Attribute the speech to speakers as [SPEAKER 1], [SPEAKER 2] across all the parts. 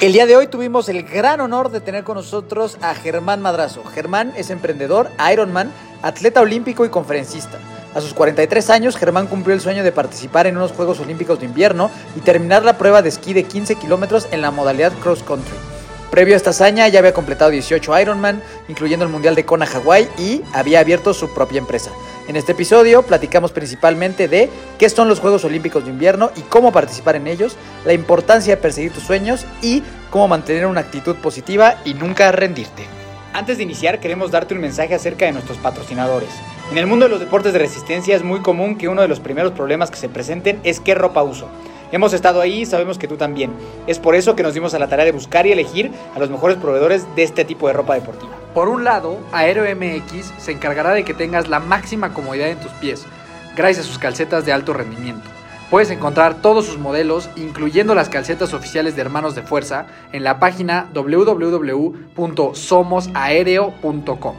[SPEAKER 1] El día de hoy tuvimos el gran honor de tener con nosotros a Germán Madrazo. Germán es emprendedor, Ironman, atleta olímpico y conferencista. A sus 43 años, Germán cumplió el sueño de participar en unos Juegos Olímpicos de invierno y terminar la prueba de esquí de 15 kilómetros en la modalidad cross country. Previo a esta hazaña ya había completado 18 Ironman, incluyendo el Mundial de Kona Hawaii y había abierto su propia empresa. En este episodio platicamos principalmente de qué son los Juegos Olímpicos de Invierno y cómo participar en ellos, la importancia de perseguir tus sueños y cómo mantener una actitud positiva y nunca rendirte. Antes de iniciar queremos darte un mensaje acerca de nuestros patrocinadores. En el mundo de los deportes de resistencia es muy común que uno de los primeros problemas que se presenten es qué ropa uso. Hemos estado ahí y sabemos que tú también. Es por eso que nos dimos a la tarea de buscar y elegir a los mejores proveedores de este tipo de ropa deportiva.
[SPEAKER 2] Por un lado, Aero MX se encargará de que tengas la máxima comodidad en tus pies, gracias a sus calcetas de alto rendimiento. Puedes encontrar todos sus modelos, incluyendo las calcetas oficiales de Hermanos de Fuerza, en la página www.somosaereo.com.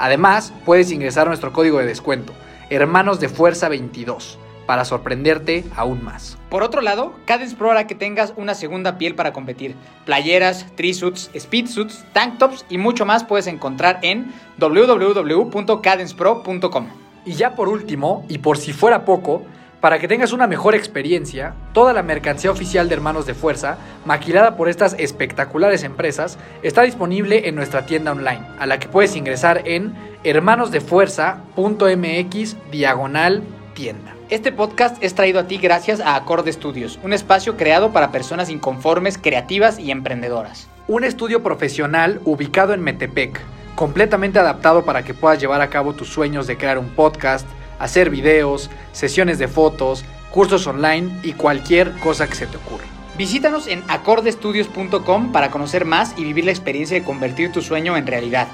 [SPEAKER 2] Además, puedes ingresar nuestro código de descuento, Hermanos de Fuerza 22 para sorprenderte aún más.
[SPEAKER 1] Por otro lado, Cadence Pro hará que tengas una segunda piel para competir. Playeras, trisuits, speedsuits, tank tops y mucho más puedes encontrar en www.cadencepro.com.
[SPEAKER 2] Y ya por último, y por si fuera poco, para que tengas una mejor experiencia, toda la mercancía oficial de Hermanos de Fuerza, maquilada por estas espectaculares empresas, está disponible en nuestra tienda online, a la que puedes ingresar en hermanosdefuerza.mx diagonal tienda.
[SPEAKER 1] Este podcast es traído a ti gracias a Acorde Studios, un espacio creado para personas inconformes, creativas y emprendedoras.
[SPEAKER 2] Un estudio profesional ubicado en Metepec, completamente adaptado para que puedas llevar a cabo tus sueños de crear un podcast, hacer videos, sesiones de fotos, cursos online y cualquier cosa que se te ocurra.
[SPEAKER 1] Visítanos en acordestudios.com para conocer más y vivir la experiencia de convertir tu sueño en realidad.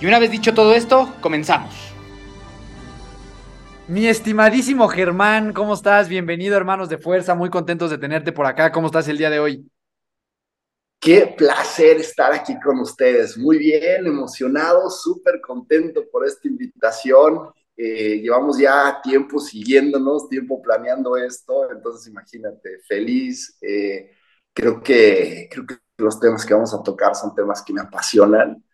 [SPEAKER 1] Y una vez dicho todo esto, comenzamos. Mi estimadísimo Germán, ¿cómo estás? Bienvenido, hermanos de fuerza, muy contentos de tenerte por acá. ¿Cómo estás el día de hoy?
[SPEAKER 3] Qué placer estar aquí con ustedes. Muy bien, emocionado, súper contento por esta invitación. Eh, llevamos ya tiempo siguiéndonos, tiempo planeando esto, entonces imagínate, feliz. Eh, creo, que, creo que los temas que vamos a tocar son temas que me apasionan,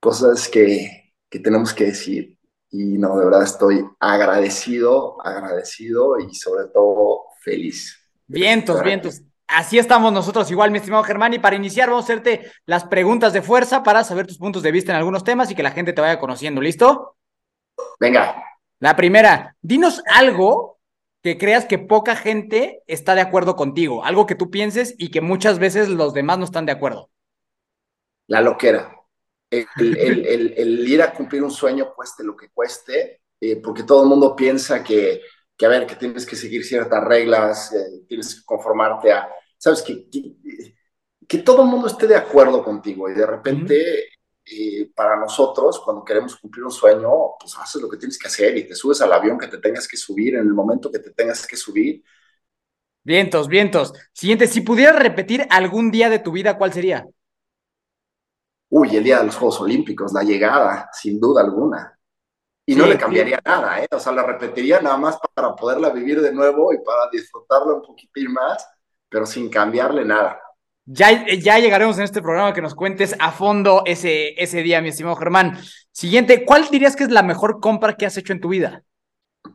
[SPEAKER 3] cosas que, que tenemos que decir y no, de verdad estoy agradecido, agradecido y sobre todo feliz.
[SPEAKER 1] Vientos, vientos. Así estamos nosotros igual, mi estimado Germán. Y para iniciar, vamos a hacerte las preguntas de fuerza para saber tus puntos de vista en algunos temas y que la gente te vaya conociendo. ¿Listo?
[SPEAKER 3] Venga.
[SPEAKER 1] La primera, dinos algo que creas que poca gente está de acuerdo contigo, algo que tú pienses y que muchas veces los demás no están de acuerdo.
[SPEAKER 3] La loquera el, ir a cumplir un sueño cueste lo que cueste, eh, porque todo el mundo piensa que, que, a ver, que tienes que seguir ciertas reglas, eh, tienes que conformarte a, sabes, que, que, todo el mundo esté de acuerdo contigo y de repente... Eh, para nosotros, cuando queremos cumplir un sueño, pues haces lo que tienes que hacer y te subes al avión que te tengas que subir en el momento que te tengas que subir.
[SPEAKER 1] Vientos, vientos. Siguiente, si pudieras repetir algún día de tu vida, ¿cuál sería?
[SPEAKER 3] Uy, el día de los Juegos Olímpicos, la llegada, sin duda alguna. Y no le cambiaría nada, ¿eh? O sea, la repetiría nada más para poderla vivir de nuevo y para disfrutarla un poquitín más. pero sin cambiarle nada.
[SPEAKER 1] Ya, ya llegaremos en este programa que nos cuentes a fondo ese, ese día, mi estimado Germán. Siguiente, ¿cuál dirías que es la mejor compra que has hecho en tu vida?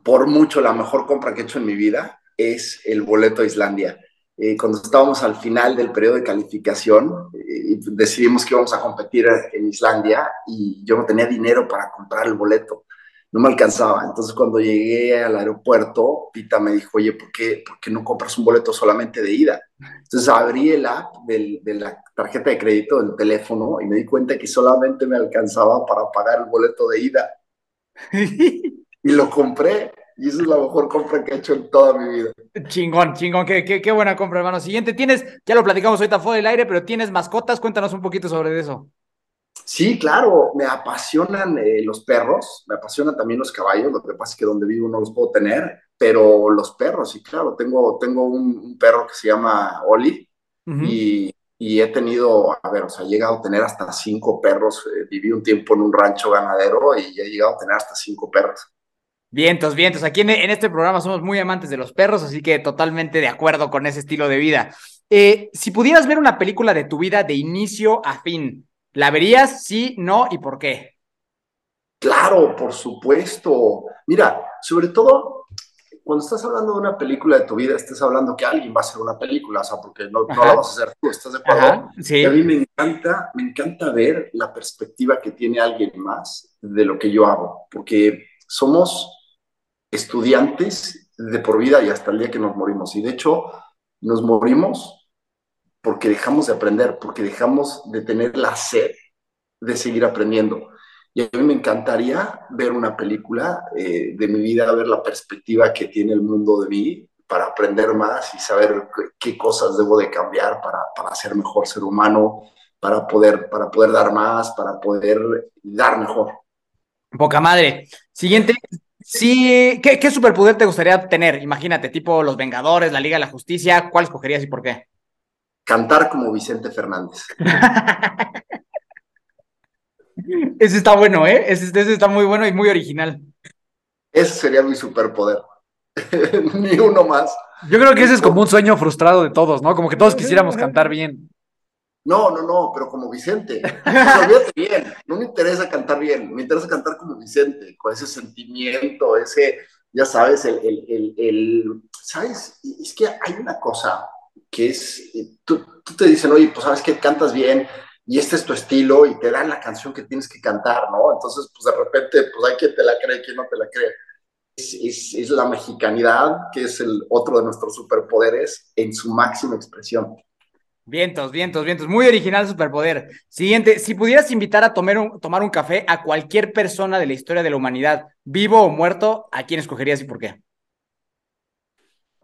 [SPEAKER 3] Por mucho, la mejor compra que he hecho en mi vida es el boleto a Islandia. Eh, cuando estábamos al final del periodo de calificación, eh, decidimos que íbamos a competir en Islandia y yo no tenía dinero para comprar el boleto no me alcanzaba. Entonces cuando llegué al aeropuerto, Pita me dijo, oye, ¿por qué, ¿por qué no compras un boleto solamente de ida? Entonces abrí el app del, de la tarjeta de crédito del teléfono y me di cuenta que solamente me alcanzaba para pagar el boleto de ida. y lo compré. Y esa es la mejor compra que he hecho en toda mi vida.
[SPEAKER 1] Chingón, chingón, qué, qué, qué buena compra, hermano. Siguiente, tienes, ya lo platicamos ahorita fuera del aire, pero tienes mascotas, cuéntanos un poquito sobre eso.
[SPEAKER 3] Sí, claro, me apasionan eh, los perros, me apasionan también los caballos, lo que pasa es que donde vivo no los puedo tener, pero los perros, sí, claro, tengo, tengo un, perro que se llama Oli y, he tenido, a ver, o sea, he llegado a tener hasta cinco perros, eh, viví un tiempo en un rancho ganadero y he llegado a tener hasta cinco perros.
[SPEAKER 1] Vientos, vientos. Aquí en, este programa somos muy amantes de los perros, así que totalmente de acuerdo con ese estilo de vida. Eh, si pudieras ver una película de tu vida de inicio a fin, ¿La verías? Sí, no y por qué?
[SPEAKER 3] Claro, por supuesto. Mira, sobre todo cuando estás hablando de una película de tu vida, estás hablando que alguien va a hacer una película, o sea, porque no, no la vas a hacer tú, ¿estás de acuerdo? sí. a mí me encanta, me encanta ver la perspectiva que tiene alguien más de lo que yo hago, porque somos estudiantes de por vida y hasta el día que nos morimos. Y de hecho, nos morimos porque dejamos de aprender, porque dejamos de tener la sed de seguir aprendiendo. Y a mí me encantaría ver una película eh, de mi vida, ver la perspectiva que tiene el mundo de mí para aprender más y saber qué cosas debo de cambiar para, para ser mejor ser humano, para poder, para poder dar más, para poder dar mejor.
[SPEAKER 1] Poca madre. Siguiente. Sí, ¿qué, ¿qué superpoder te gustaría tener? Imagínate, tipo Los Vengadores, la Liga de la Justicia, ¿cuál escogerías y por qué?
[SPEAKER 3] cantar como Vicente Fernández.
[SPEAKER 1] ese está bueno, ¿eh? Ese, está muy bueno y muy original.
[SPEAKER 3] Ese sería mi superpoder. Ni uno más.
[SPEAKER 2] Yo creo que ese es como un sueño frustrado de todos, ¿no? Como que todos quisiéramos cantar bien.
[SPEAKER 3] No, no, no, pero como Vicente. bien. No me interesa cantar bien, me interesa cantar como Vicente, con ese sentimiento, ese, ya sabes, el, el, el, ¿sabes? Es que hay una cosa que es, eh, tú, te dicen, oye, pues sabes que cantas bien y este es tu estilo y te dan la canción que tienes que cantar, ¿no? Entonces, pues de repente, pues hay quien te la cree quien no te la cree. Es, es, la mexicanidad, que es el otro de nuestros superpoderes en su máxima expresión.
[SPEAKER 1] Vientos, vientos, vientos. Muy original superpoder. Siguiente, si pudieras invitar a tomar un, tomar un café a cualquier persona de la historia de la humanidad, vivo o muerto, ¿a quién escogerías y por qué?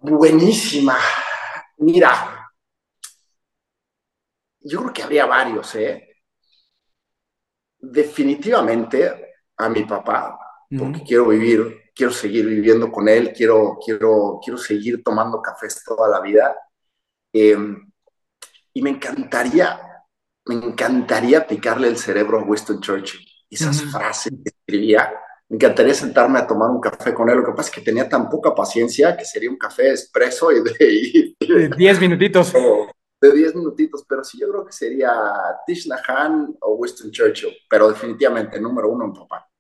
[SPEAKER 3] Buenísima. Mira, yo creo que habría varios, ¿eh? Definitivamente a mi papá, porque quiero vivir, quiero seguir viviendo con él, quiero, quiero, quiero seguir tomando cafés toda la vida. Em, y me encantaría, me encantaría picarle el cerebro a Winston Churchill. Esas frases que escribía, me encantaría sentarme a tomar un café con él. Lo que pasa es que tenía tan poca paciencia que sería un café expreso y
[SPEAKER 1] de... 10 minutitos.
[SPEAKER 3] De 10 minutitos, pero sí yo creo que sería Tish Nahan o Winston Churchill, pero definitivamente número uno en papá.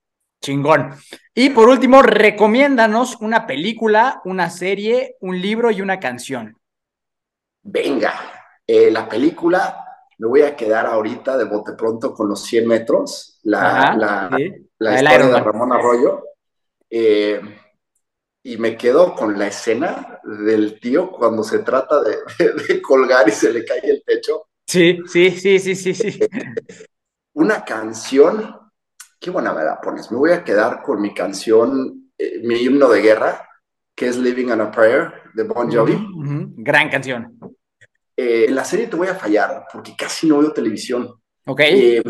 [SPEAKER 1] Chingón. Y por último, recomiéndanos una película, una serie, un libro y una canción.
[SPEAKER 3] Venga, eh, la película me voy a quedar ahorita de bote pronto con los 100 metros, la, la, historia de Ramón Arroyo. Eh, y me quedo con la escena del tío cuando se trata de, colgar y se le cae el techo.
[SPEAKER 1] Sí, sí, sí, sí, sí, sí.
[SPEAKER 3] Una canción, qué buena me la pones. Me voy a quedar con mi canción, eh, mi himno de guerra, que es Living on a Prayer de Bon Jovi.
[SPEAKER 1] Gran canción.
[SPEAKER 3] Eh, en la serie te voy a fallar porque casi no veo televisión.
[SPEAKER 1] Ok.
[SPEAKER 3] Eh,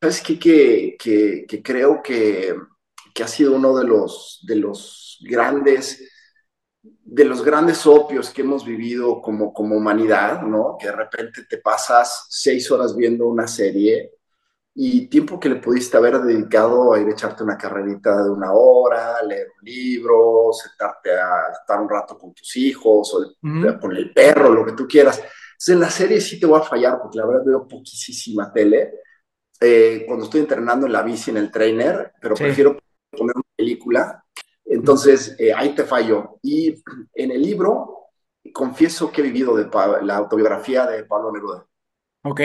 [SPEAKER 3] ¿Sabes qué? Que, que, creo que, que, ha sido uno de los, de los grandes de los grandes opios que hemos vivido como, como humanidad, ¿no? Que de repente te pasas seis horas viendo una serie y tiempo que le pudiste haber dedicado a ir a echarte una carrerita de una hora, leer un libro, sentarte a estar un rato con tus hijos o con el perro, lo que tú quieras. Entonces, en la serie sí te voy a fallar porque la verdad veo poquísima tele. Eh, cuando estoy entrenando en la bici, en el trainer, pero prefiero poner una película. Entonces, eh, ahí te fallo. Y en el libro, confieso que he vivido de la autobiografía de Pablo Neruda.
[SPEAKER 1] Ok.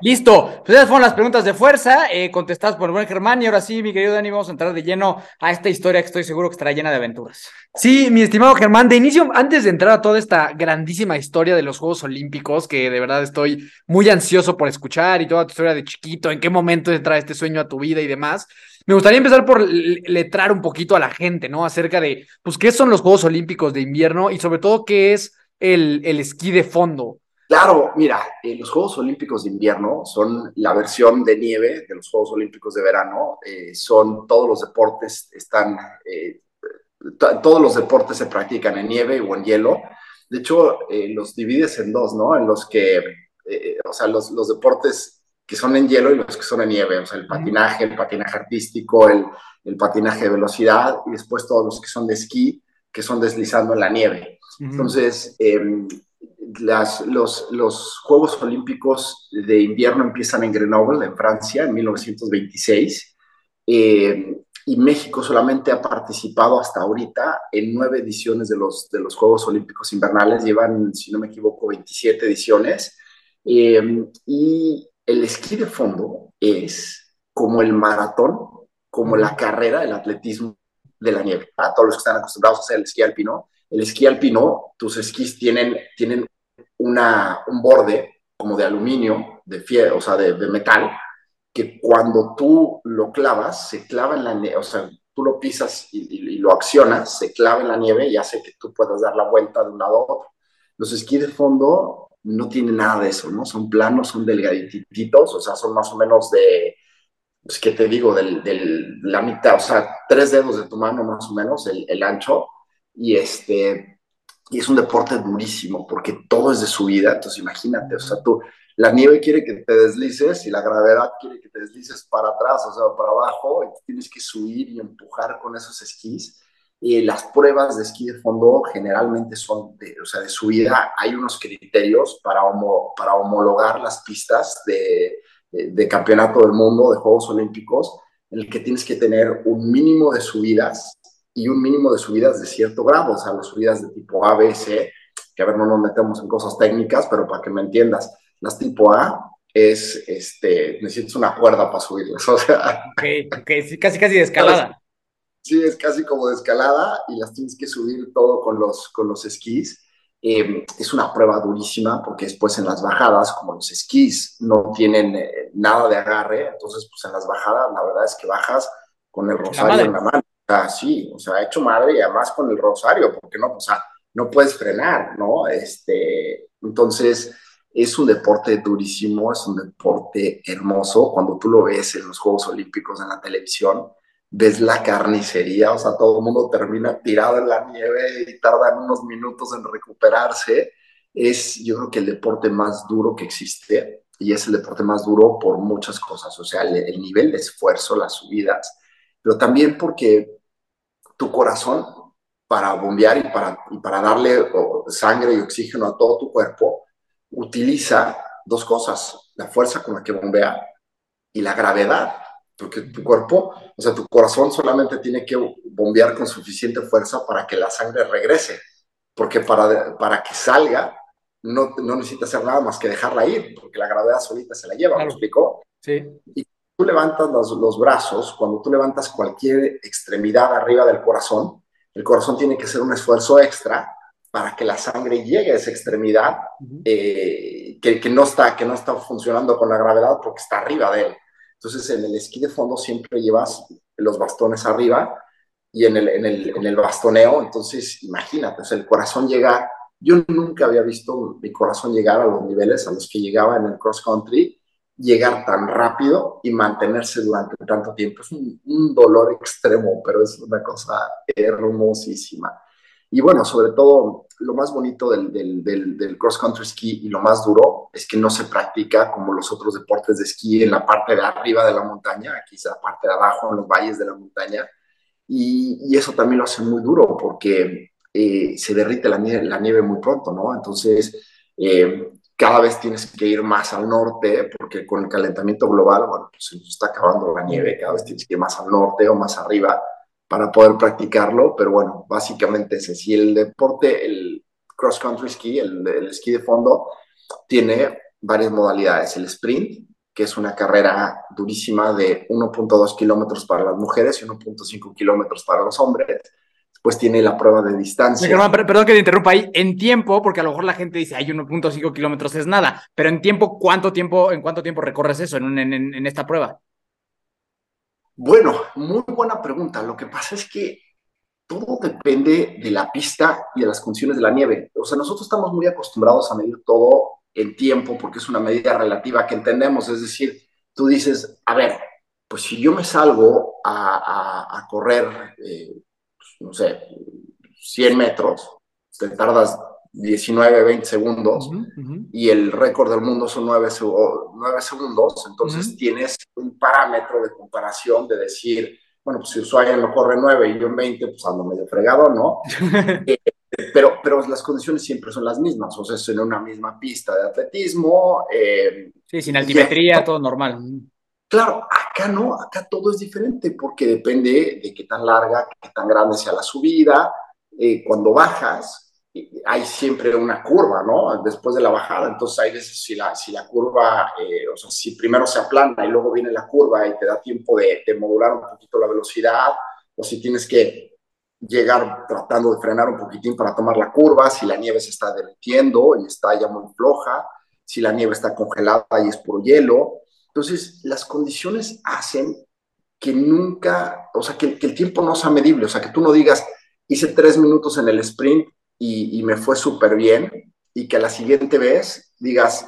[SPEAKER 1] Listo, pues esas fueron las preguntas de fuerza, eh, contestadas por el buen Germán, y ahora sí, mi querido Dani, vamos a entrar de lleno a esta historia que estoy seguro que estará llena de aventuras.
[SPEAKER 2] Sí, mi estimado Germán, de inicio, antes de entrar a toda esta grandísima historia de los Juegos Olímpicos, que de verdad estoy muy ansioso por escuchar, y toda tu historia de chiquito, en qué momento entra este sueño a tu vida y demás, me gustaría empezar por letrar un poquito a la gente, ¿no? Acerca de, pues, qué son los Juegos Olímpicos de invierno y sobre todo qué es el, el esquí de fondo.
[SPEAKER 3] Claro, mira, eh, los Juegos Olímpicos de invierno son la versión de nieve de los Juegos Olímpicos de verano. Eh, son todos los deportes, están, eh, todos los deportes se practican en nieve o en hielo. De hecho, los divides en dos, ¿no? En los que, o sea, los, los, deportes que son en hielo y los que son en nieve. O sea, el patinaje, el patinaje artístico, el, el patinaje de velocidad y después todos los que son de esquí, que son deslizando en la nieve. Entonces, em, las, los, los, Juegos Olímpicos de invierno empiezan en Grenoble, en Francia, en 1926, eh, y México solamente ha participado hasta ahorita en nueve ediciones de los, de los Juegos Olímpicos invernales, llevan, si no me equivoco, 27 ediciones, eh, y el esquí de fondo es como el maratón, como la carrera, el atletismo de la nieve. Para todos los que están acostumbrados a hacer el esquí alpino, el esquí alpino, tus esquís tienen, tienen una, un borde como de aluminio, de fiel, o sea, de, metal, que cuando tú lo clavas, se clava en la nieve, o sea, tú lo pisas y, lo accionas, se clava en la nieve y hace que tú puedas dar la vuelta de un lado a otro. Los esquís de fondo no tienen nada de eso, ¿no? Son planos, son delgaditos, o sea, son más o menos de, pues, ¿qué te digo? De del, la mitad, o sea, tres dedos de tu mano más o menos, el ancho, y este, y es un deporte durísimo porque todo es de subida, entonces imagínate, o sea, tú, la nieve quiere que te deslices y la gravedad quiere que te deslices para atrás, o sea, para abajo, tienes que subir y empujar con esos esquís. Y las pruebas de esquí de fondo generalmente son de, o sea, de subida. Hay unos criterios para, para homologar las pistas de, de campeonato del mundo, de Juegos Olímpicos, en el que tienes que tener un mínimo de subidas y un mínimo de subidas de cierto grado, o sea, las subidas de tipo A, B, C, que a ver, no nos metemos en cosas técnicas, pero para que me entiendas, las tipo A es, este, necesitas una cuerda para subirlas, o sea.
[SPEAKER 1] Ok, ok, casi, casi de escalada.
[SPEAKER 3] Sí, es casi como de escalada y las tienes que subir todo con los, con los esquís. Eh, es una prueba durísima porque después en las bajadas, como los esquís no tienen eh, nada de agarre, entonces pues en las bajadas la verdad es que bajas con el rosario en la mano sí, o sea, hecho madre y además con el rosario, porque no, o sea, no puedes frenar, ¿no? Este, entonces, es un deporte durísimo, es un deporte hermoso. Cuando tú lo ves en los Juegos Olímpicos en la televisión, ves la carnicería, o sea, todo el mundo termina tirado en la nieve y tardan unos minutos en recuperarse. Es, yo creo que el deporte más duro que existe y es el deporte más duro por muchas cosas, o sea, el, el nivel de esfuerzo, las subidas, pero también porque tu corazón para bombear y para, y para darle sangre y oxígeno a todo tu cuerpo, utiliza dos cosas, la fuerza con la que bombea y la gravedad, porque tu cuerpo, o sea, tu corazón solamente tiene que bombear con suficiente fuerza para que la sangre regrese, porque para, para que salga no, no necesita hacer nada más que dejarla ir, porque la gravedad solita se la lleva, ¿me explicó?
[SPEAKER 1] Sí.
[SPEAKER 3] Y tú levantas los, los, brazos, cuando tú levantas cualquier extremidad arriba del corazón, el corazón tiene que hacer un esfuerzo extra para que la sangre llegue a esa extremidad eh, que, que, no está, que no está funcionando con la gravedad porque está arriba de él. Entonces, en el esquí de fondo siempre llevas los bastones arriba y en el, en el, en el bastoneo, entonces imagínate, o sea, el corazón llega, yo nunca había visto mi corazón llegar a los niveles a los que llegaba en el cross country llegar tan rápido y mantenerse durante tanto tiempo. Es un, dolor extremo, pero es una cosa hermosísima. Y bueno, sobre todo, lo más bonito del, del, del, cross country ski y lo más duro es que no se practica como los otros deportes de esquí en la parte de arriba de la montaña, aquí es la parte de abajo, en los valles de la montaña. Y, y eso también lo hace muy duro porque eh, se derrite la nieve, la nieve, muy pronto, ¿no? Entonces, eh, cada vez tienes que ir más al norte porque con el calentamiento global, bueno, pues se nos está acabando la nieve, cada vez tienes que ir más al norte o más arriba para poder practicarlo, pero bueno, básicamente ese. Si el deporte, el cross country ski, el, el esquí de fondo, tiene varias modalidades. El sprint, que es una carrera durísima de 1.2 kilómetros para las mujeres y 1.5 kilómetros para los hombres. Después tiene la prueba de distancia.
[SPEAKER 1] perdón que te interrumpa ahí. En tiempo, porque a lo mejor la gente dice, hay 1.5 kilómetros es nada, pero en tiempo, ¿cuánto tiempo, en cuánto tiempo recorres eso en, en, en esta prueba?
[SPEAKER 3] Bueno, muy buena pregunta. Lo que pasa es que todo depende de la pista y de las condiciones de la nieve. O sea, nosotros estamos muy acostumbrados a medir todo en tiempo porque es una medida relativa que entendemos. Es decir, tú dices, a ver, pues si yo me salgo a, correr, eh, pues, no sé, 100 metros, te tardas 19, 20 segundos y el récord del mundo son 9, 9 segundos, entonces tienes un parámetro de comparación de decir, bueno, pues si Ushuaia lo corre 9 y yo en 20, pues ando medio fregado, ¿no? Eh, pero, pero las condiciones siempre son las mismas, o sea, es en una misma pista de atletismo.
[SPEAKER 1] Eh, sí, sin altimetría, todo normal.
[SPEAKER 3] Claro, acá no, acá todo es diferente porque depende de qué tan larga, qué tan grande sea la subida. Eh, cuando bajas, hay siempre una curva, ¿no? Después de la bajada, entonces hay veces si la, si la curva, eh, o sea, si primero se aplana y luego viene la curva y te da tiempo de, de, modular un poquito la velocidad, o si tienes que llegar tratando de frenar un poquitín para tomar la curva, si la nieve se está derritiendo y está ya muy floja, si la nieve está congelada y es por hielo. Entonces, las condiciones hacen que nunca, o sea, que, el tiempo no sea medible, o sea, que tú no digas, hice tres minutos en el sprint y, me fue súper bien y que la siguiente vez digas,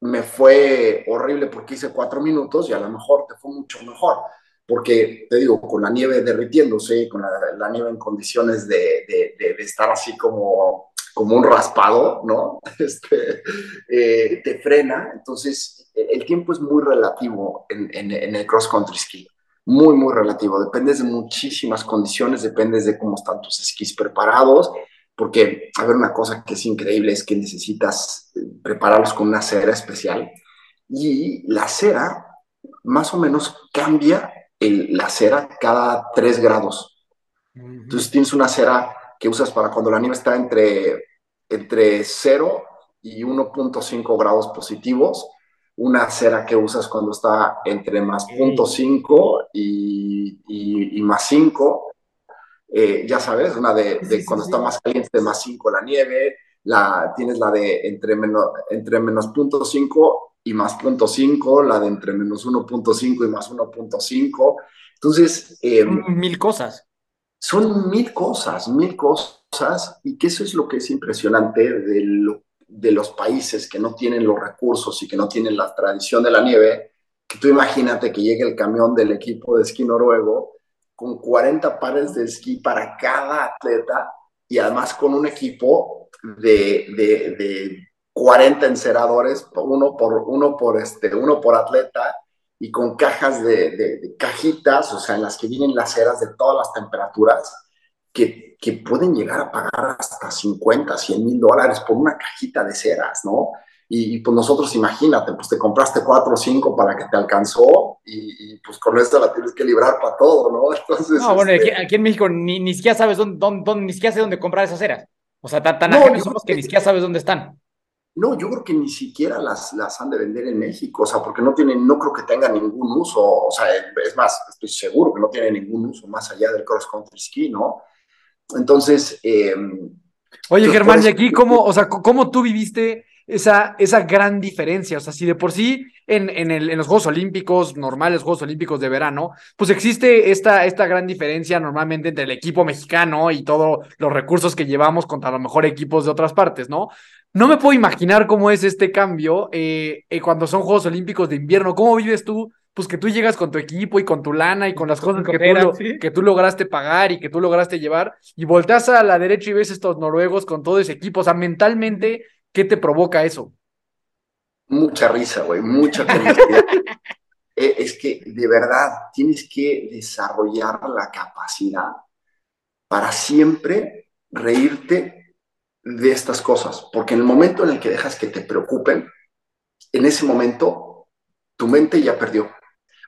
[SPEAKER 3] me fue horrible porque hice cuatro minutos y a lo mejor te fue mucho mejor. Porque te digo, con la nieve derritiéndose, con la, nieve en condiciones de, estar así como, como un raspado, ¿no? Este, eh, te frena. Entonces, el tiempo es muy relativo en, en, en el cross country ski muy, muy relativo. Dependes de muchísimas condiciones, dependes de cómo están tus esquís preparados, porque, a ver, una cosa que es increíble es que necesitas eh, prepararlos con una cera especial y la cera más o menos cambia el, la cera cada 3 grados. Entonces tienes una cera que usas para cuando la nieve está entre, entre 0 y 1.5 grados positivos, una cera que usas cuando está entre más 0.5 y, y, y, más 5, eh, ya sabes, una de, cuando está más caliente de más 5 la nieve, la, tienes la de entre menos, entre menos 0.5 y más 0.5, la de entre menos 1.5 y más 1.5. Entonces...
[SPEAKER 1] Eh, mil cosas.
[SPEAKER 3] Son mil cosas, mil cosas, y que eso es lo que es impresionante de, los países que no tienen los recursos y que no tienen la tradición de la nieve, que tú imagínate que llegue el camión del equipo de esquí noruego con 40 pares de esquí para cada atleta y además con un equipo de, de, de 40 enceradores, uno por, uno, por este, uno por atleta, y con cajas de, de, cajitas, o sea, en las que vienen las ceras de todas las temperaturas, que, que pueden llegar a pagar hasta 50, 100 mil dólares por una cajita de ceras, ¿no? Y, pues nosotros, imagínate, pues te compraste cuatro o cinco para que te alcanzó y, pues con esto la tienes que librar para todo, ¿no?
[SPEAKER 1] Entonces, no, bueno, este aquí, en México ni, ni siquiera sabes dónde, dónde, ni siquiera sé dónde comprar esas ceras. O sea, tan, tan ajenos somos que, ni siquiera sabes dónde están.
[SPEAKER 3] No, yo creo que ni siquiera las, las han de vender en México, o sea, porque no tienen, no creo que tengan ningún uso, o sea, es más, estoy seguro que no tienen ningún uso más allá del cross country ski, ¿no? Entonces, eh,
[SPEAKER 1] Oye, Germán, y aquí, ¿cómo, o sea, cómo tú viviste esa, esa gran diferencia. O sea, si de por sí en, en, el, en, los Juegos Olímpicos, normales Juegos Olímpicos de verano, pues existe esta, esta gran diferencia normalmente entre el equipo mexicano y todos los recursos que llevamos contra a lo mejor equipos de otras partes, ¿no? No me puedo imaginar cómo es este cambio eh, eh, cuando son Juegos Olímpicos de invierno. ¿Cómo vives tú
[SPEAKER 2] pues que tú llegas con tu equipo y con tu lana y con las cosas que tú, que tú lograste pagar y que tú lograste llevar y volteas a la derecha y ves estos noruegos con todo ese equipo, o sea, mentalmente, ¿qué te provoca eso?
[SPEAKER 3] Mucha risa, güey, mucha felicidad. Eh, es que de verdad tienes que desarrollar la capacidad para siempre reírte de estas cosas, porque en el momento en el que dejas que te preocupen, en ese momento tu mente ya perdió.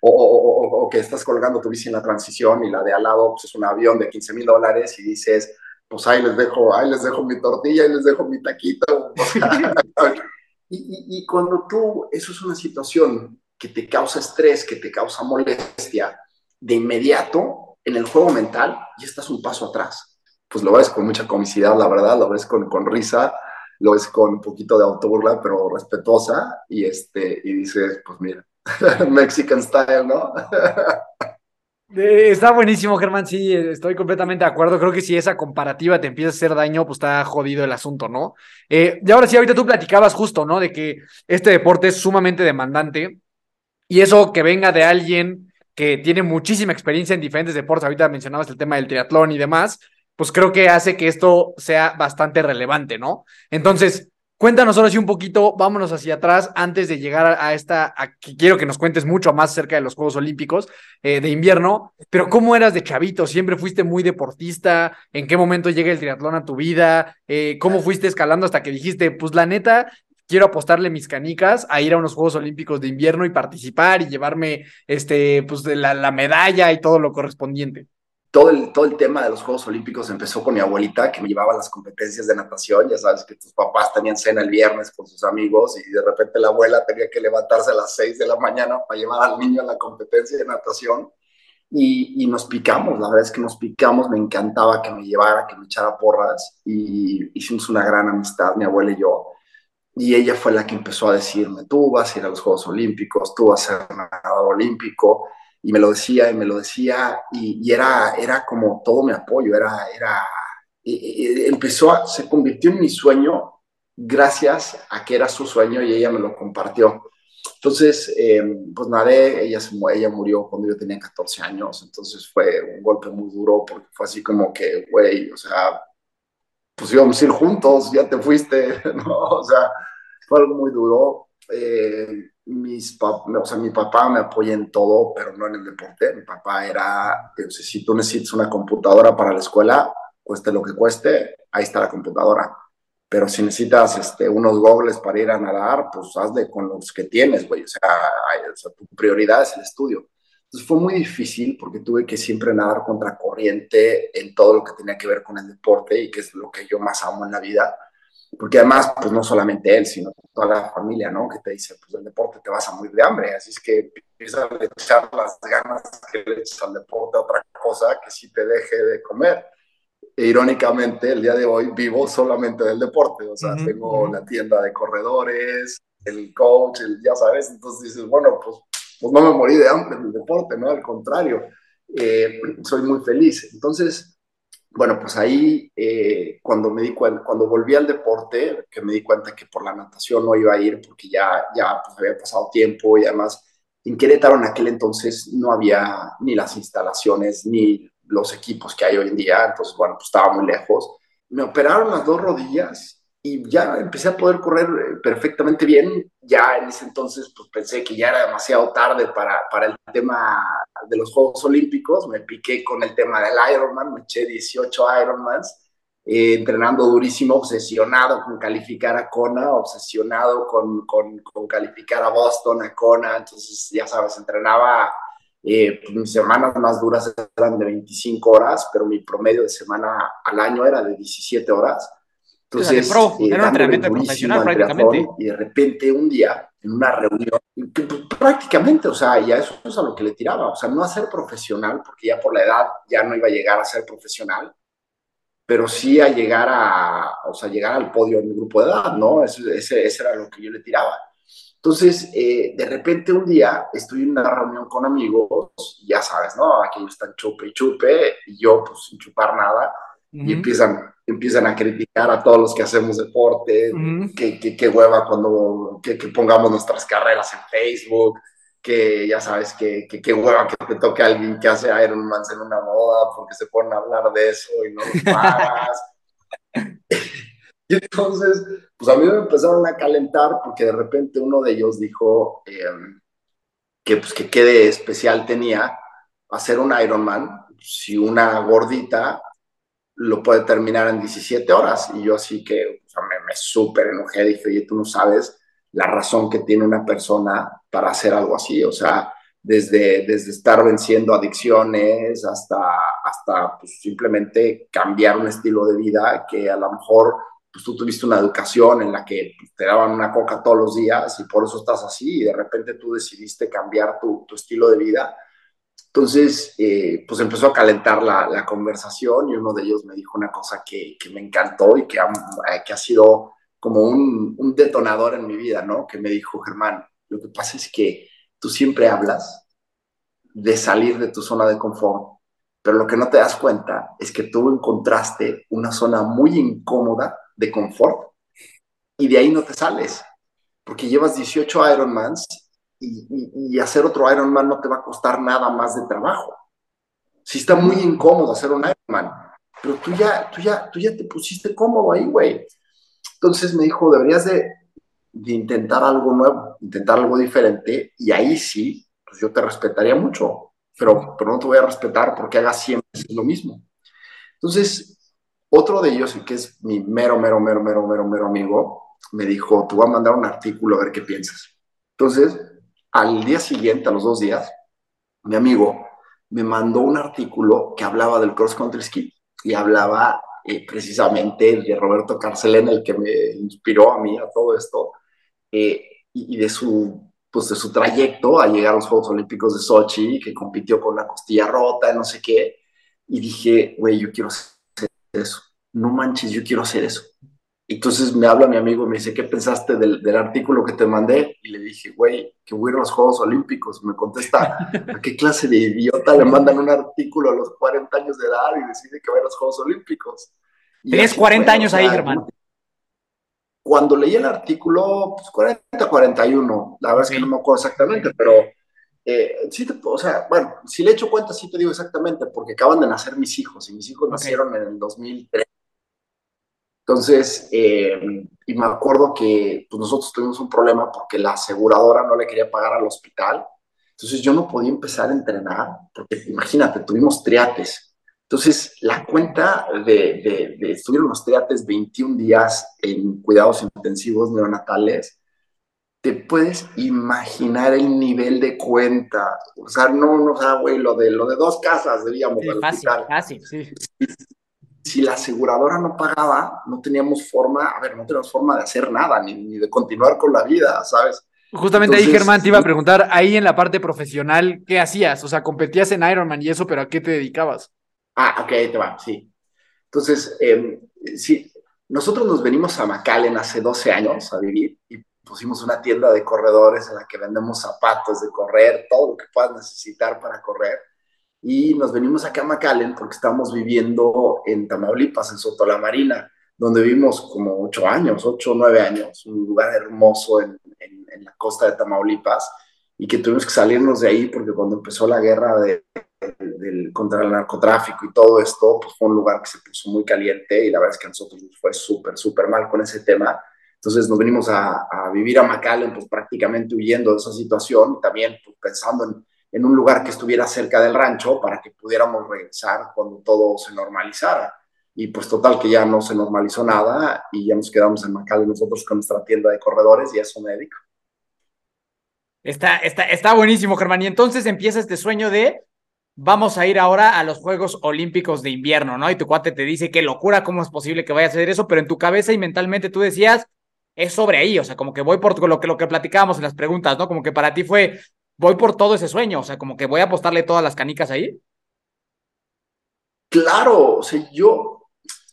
[SPEAKER 3] O, que estás colgando tu bici en la transición y la de al lado pues, es un avión de 15 mil dólares y dices, pues ahí les dejo, ahí les dejo mi tortilla, ahí les dejo mi taquito. y, y cuando tú, eso es una situación que te causa estrés, que te causa molestia, de inmediato en el juego mental ya estás un paso atrás. Pues lo ves con mucha comicidad, la verdad, lo ves con, con risa, lo ves con un poquito de autoburla, pero respetuosa, y, este, y dices, pues mira, Mexican style, ¿no?
[SPEAKER 2] Eh, está buenísimo, Germán. Sí, estoy completamente de acuerdo. Creo que si esa comparativa te empieza a hacer daño, pues está jodido el asunto, ¿no? Eh, y ahora sí, ahorita tú platicabas justo, ¿no? De que este deporte es sumamente demandante y eso que venga de alguien que tiene muchísima experiencia en diferentes deportes, ahorita mencionabas el tema del triatlón y demás, pues creo que hace que esto sea bastante relevante, ¿no? Entonces, cuéntanos ahora sí un poquito, vámonos hacia atrás antes de llegar a, esta, aquí quiero que nos cuentes mucho más acerca de los Juegos Olímpicos eh, de invierno, pero ¿cómo eras de chavito? ¿Siempre fuiste muy deportista? ¿En qué momento llega el triatlón a tu vida? Eh, ¿Cómo fuiste escalando hasta que dijiste, pues la neta, quiero apostarle mis canicas a ir a unos Juegos Olímpicos de invierno y participar y llevarme este, pues, la, la medalla y todo lo correspondiente.
[SPEAKER 3] Todo el, todo el tema de los Juegos Olímpicos empezó con mi abuelita, que me llevaba a las competencias de natación. Ya sabes que tus papás tenían cena el viernes con sus amigos y de repente la abuela tenía que levantarse a las 6 de la mañana para llevar al niño a la competencia de natación. Y, y, nos picamos, la verdad es que nos picamos, me encantaba que me llevara, que me echara porras y hicimos una gran amistad, mi abuela y yo y ella fue la que empezó a decirme, tú vas a ir a los Juegos Olímpicos, tú vas a ser nadador olímpico, y me lo decía y me lo decía, y, era, era como todo mi apoyo, era, era, empezó, a, se convirtió en mi sueño gracias a que era su sueño y ella me lo compartió. Entonces, em, pues nadé, ella, ella murió cuando yo tenía 14 años, entonces fue un golpe muy duro porque fue así como que, güey, o sea, pues íbamos a ir juntos, ya te fuiste, ¿no? O sea, fue algo muy duro. Eh, mis o sea, mi papá me apoya en todo, pero no en el deporte. Mi papá era, si tú necesitas una computadora para la escuela, cueste lo que cueste, ahí está la computadora. Pero si necesitas este, unos gogles para ir a nadar, pues hazle con los que tienes, güey. O sea, o sea, tu prioridad es el estudio. Entonces fue muy difícil porque tuve que siempre nadar contra corriente en todo lo que tenía que ver con el deporte y que es lo que yo más amo en la vida. Porque además, pues no solamente él, sino toda la familia, ¿no? Que te dice, pues el deporte te vas a morir de hambre. Así es que empieza a echar las ganas que le eches al deporte a otra cosa que sí te deje de comer. E, irónicamente, el día de hoy vivo solamente del deporte. O sea, tengo la tienda de corredores, el coach, el, ya sabes. Entonces dices, bueno, pues pues no me morí de hambre en el deporte, ¿no? Al contrario, eh, soy muy feliz. Entonces, bueno, pues ahí eh, cuando me di cuando volví al deporte, que me di cuenta que por la natación no iba a ir porque ya, ya pues, había pasado tiempo y además en Querétaro en aquel entonces no había ni las instalaciones ni los equipos que hay hoy en día, entonces bueno, pues estaba muy lejos. Me operaron las dos rodillas y ya empecé a poder correr eh, perfectamente bien. Ya en ese entonces pues pensé que ya era demasiado tarde para, para el tema de los Juegos Olímpicos. Me piqué con el tema del Ironman, me eché 18 Ironmans, eh, entrenando durísimo, obsesionado con calificar a Kona, obsesionado con, con, con calificar a Boston, a Kona. Entonces, ya sabes, entrenaba, eh, pues, mis semanas más duras eran de 25 horas, pero mi promedio de semana al año era de 17 horas entonces,
[SPEAKER 2] pro, eh, era un entrenamiento profesional prácticamente.
[SPEAKER 3] Y de repente un día, en una reunión, pues, prácticamente, o sea, ya eso es a lo que le tiraba, o sea, no a ser profesional, porque ya por la edad ya no iba a llegar a ser profesional, pero sí a llegar a, o sea, llegar al podio en mi grupo de edad, ¿no? Ese, ese, era lo que yo le tiraba. Entonces, eh, de repente un día estoy en una reunión con amigos, ya sabes, ¿no? Aquellos están chupe y chupe, y yo pues sin chupar nada, y empiezan, empiezan a criticar a todos los que hacemos deporte, que, que, hueva cuando que, pongamos nuestras carreras en Facebook, que ya sabes que qué hueva que te toque a alguien que hace Ironman en una moda porque se ponen a hablar de eso y no lo pagas. y entonces, pues a mí me empezaron a calentar porque de repente uno de ellos dijo em, que pues que qué de especial tenía hacer un Ironman si una gordita lo puede terminar en 17 horas. Y yo así que me, me súper enojé, dije, oye, tú no sabes la razón que tiene una persona para hacer algo así, o sea, desde, desde estar venciendo adicciones hasta, hasta pues, simplemente cambiar un estilo de vida que a lo mejor pues tú tuviste una educación en la que pues, te daban una coca todos los días y por eso estás así y de repente tú decidiste cambiar tu, tu estilo de vida. Entonces, eh, pues empezó a calentar la, conversación y uno de ellos me dijo una cosa que, me encantó y que ha, que ha sido como un, un, detonador en mi vida, ¿no? Que me dijo, Germán, lo que pasa es que tú siempre hablas de salir de tu zona de confort, pero lo que no te das cuenta es que tú encontraste una zona muy incómoda de confort y de ahí no te sales, porque llevas 18 Ironmans y, hacer otro Ironman no te va a costar nada más de trabajo. Si está muy incómodo hacer un Ironman, pero tú ya, tú ya, tú ya te pusiste cómodo ahí, güey. Entonces me dijo, deberías de, intentar algo nuevo, intentar algo diferente, y ahí sí, pues yo te respetaría mucho, pero, pero no te voy a respetar porque hagas siempre lo mismo. Entonces, otro de ellos, que es mi mero, mero, mero, mero, mero, mero amigo, me dijo, te voy a mandar un artículo a ver qué piensas. Entonces, al día siguiente, a los dos días, mi amigo me mandó un artículo que hablaba del cross country ski y hablaba eh, precisamente de Roberto Carcelén, el que me inspiró a mí a todo esto, eh, y, de su pues de su trayecto a llegar a los Juegos Olímpicos de Sochi, que compitió con una costilla rota, no sé qué, y dije, güey, yo quiero hacer eso, no manches, yo quiero hacer eso. Entonces me habla mi amigo y me dice, ¿qué pensaste del, del artículo que te mandé? Y le dije, güey, que voy a los Juegos Olímpicos. Me contesta, ¿a qué clase de idiota le mandan un artículo a los 40 años de edad y decide que va a los Juegos Olímpicos?
[SPEAKER 1] Tienes 40 años ahí, Germán.
[SPEAKER 3] Cuando leí el artículo, pues 40, 41, la verdad es que no me acuerdo exactamente, pero eh, sí te, o sea, bueno, si le echo cuenta, sí te digo exactamente, porque acaban de nacer mis hijos y mis hijos nacieron en el 2003. Entonces, eh, y me acuerdo que pues, nosotros tuvimos un problema porque la aseguradora no le quería pagar al hospital. Entonces yo no podía empezar a entrenar, porque imagínate, tuvimos triates. Entonces, la cuenta de, de, estuvieron los triates 21 días en cuidados intensivos neonatales, te puedes imaginar el nivel de cuenta. O sea, no, no, o sea, güey, lo de, lo de dos casas, diríamos, sí,
[SPEAKER 1] fácil, Fácil, sí
[SPEAKER 3] si la aseguradora no pagaba, no teníamos forma, a ver, no teníamos forma de hacer nada, ni, de continuar con la vida, ¿sabes?
[SPEAKER 2] Justamente ahí, Germán, te iba a preguntar, ahí en la parte profesional, ¿qué hacías? O sea, competías en Ironman y eso, pero ¿a qué te dedicabas?
[SPEAKER 3] Ah, ok, ahí te va, sí. Entonces, eh, sí, nosotros nos venimos a McAllen hace 12 años a vivir y pusimos una tienda de corredores en la que vendemos zapatos de correr, todo lo que puedas necesitar para correr y nos venimos acá a McAllen porque estamos viviendo en Tamaulipas, en Soto la Marina, donde vivimos como ocho años, ocho o nueve años, un lugar hermoso en, en, la costa de Tamaulipas y que tuvimos que salirnos de ahí porque cuando empezó la guerra de, contra el narcotráfico y todo esto, pues fue un lugar que se puso muy caliente y la verdad es que a nosotros nos fue súper, súper mal con ese tema. Entonces nos venimos a, a vivir a McAllen, pues prácticamente huyendo de esa situación y también pues, pensando en en un lugar que estuviera cerca del rancho para que pudiéramos regresar cuando todo se normalizara. Y pues total que ya no se normalizó nada y ya nos quedamos en Macal nosotros con nuestra tienda de corredores y eso me dedico.
[SPEAKER 1] Está, está, está buenísimo, Germán. Y entonces empieza este sueño de vamos a ir ahora a los Juegos Olímpicos de invierno, ¿no? Y tu cuate te dice, qué locura, ¿cómo es posible que vaya a hacer eso? Pero en tu cabeza y mentalmente tú decías, es sobre ahí, o sea, como que voy por lo que, lo que platicábamos en las preguntas, ¿no? Como que para ti fue, voy por todo ese sueño, o sea, como que voy a apostarle todas las canicas ahí.
[SPEAKER 3] Claro, o sea, yo,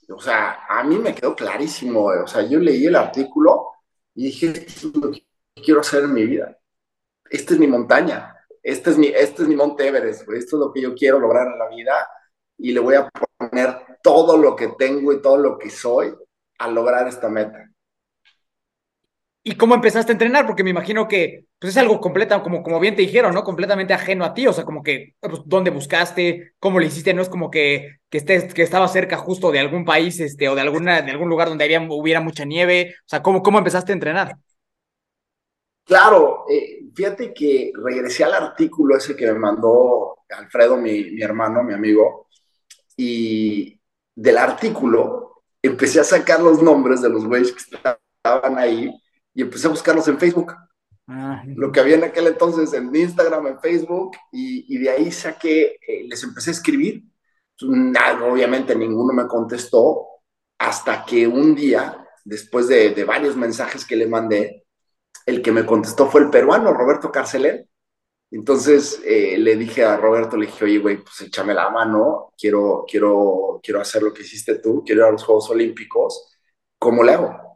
[SPEAKER 3] o sea, a mí me quedó clarísimo, o sea, yo leí el artículo y dije, esto es lo que quiero hacer en mi vida. Esta es mi montaña, este es mi, este es mi Monte Everest, esto es lo que yo quiero lograr en la vida y le voy a poner todo lo que tengo y todo lo que soy a lograr esta meta.
[SPEAKER 2] ¿Y cómo empezaste a entrenar? Porque me imagino que pues es algo completo, como, como bien te dijeron, ¿no? Completamente ajeno a ti, o sea, como que, pues, ¿dónde buscaste? ¿Cómo lo hiciste? No es como que, que, estés, que estaba cerca justo de algún país, este, o de, alguna, de algún lugar donde había, hubiera mucha nieve, o sea, ¿cómo, cómo empezaste a entrenar?
[SPEAKER 3] Claro, eh, fíjate que regresé al artículo ese que me mandó Alfredo, mi, mi hermano, mi amigo, y del artículo empecé a sacar los nombres de los güeyes que estaban ahí y empecé a buscarlos en Facebook. Ah. Lo que había en aquel entonces en Instagram, en Facebook, y, de ahí saqué, eh, les empecé a escribir. obviamente ninguno me contestó hasta que un día, después de, de varios mensajes que le mandé, el que me contestó fue el peruano, Roberto Carcelén. Entonces eh, le dije a Roberto, le dije, oye, güey, pues échame la mano, quiero, quiero, quiero hacer lo que hiciste tú, quiero ir a los Juegos Olímpicos, ¿cómo le hago?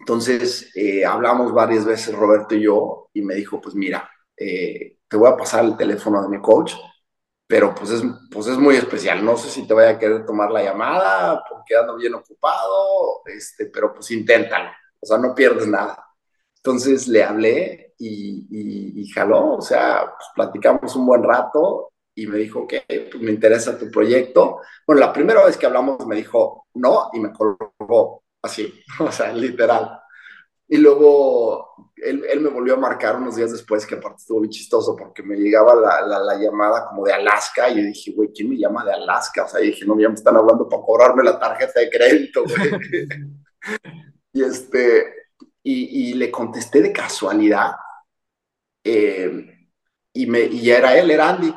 [SPEAKER 3] Entonces eh, hablamos varias veces Roberto y yo y me dijo, pues mira, eh, te voy a pasar el teléfono de mi coach, pero pues es, pues es muy especial, no sé si te vaya a querer tomar la llamada porque ando bien ocupado, este, pero pues inténtalo, o sea, no pierdes nada. Entonces le hablé y, jaló, o sea, pues platicamos un buen rato y me dijo que pues, me interesa tu proyecto. Bueno, la primera vez que hablamos me dijo no y me colgó así, o sea, literal. Y luego él, él, me volvió a marcar unos días después, que aparte estuvo muy chistoso porque me llegaba la, la, llamada como de Alaska y yo dije, güey, ¿quién me llama de Alaska? O sea, dije, no, ya me están hablando para cobrarme la tarjeta de crédito, güey. y este, y, le contesté de casualidad. Eh, y, me, y era él, era Andy.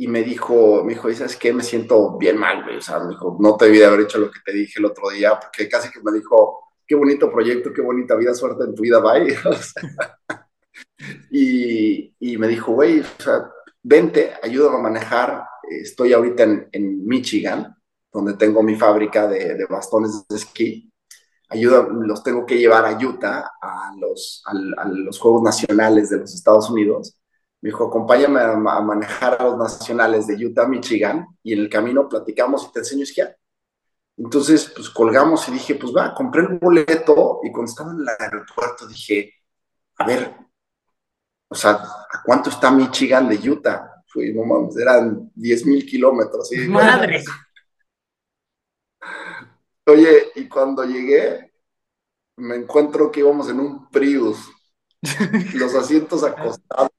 [SPEAKER 3] Y me dijo, me dijo, ¿sabes qué? Me siento bien mal, güey. O sea, me dijo, no te debí de haber hecho lo que te dije el otro día, porque casi que me dijo, qué bonito proyecto, qué bonita vida, suerte en tu vida, bye. y, y, me dijo, güey, o sea, vente, ayúdame a manejar. Estoy ahorita en, en Michigan, donde tengo mi fábrica de, de bastones de esquí ayuda, los tengo que llevar a Utah, a los, a, los Juegos Nacionales de los Estados Unidos. Me dijo, acompáñame a, manejar a los nacionales de Utah, Michigan, y en el camino platicamos y te enseño a esquiar. Entonces, pues colgamos y dije, pues va, compré el boleto y cuando estaba en el aeropuerto dije, a ver, o sea, ¿a cuánto está Michigan de Utah? Fui, no mames, eran 10 mil kilómetros.
[SPEAKER 2] ¡Madre!
[SPEAKER 3] Oye, y cuando llegué, me encuentro que íbamos en un Prius, los asientos acostados,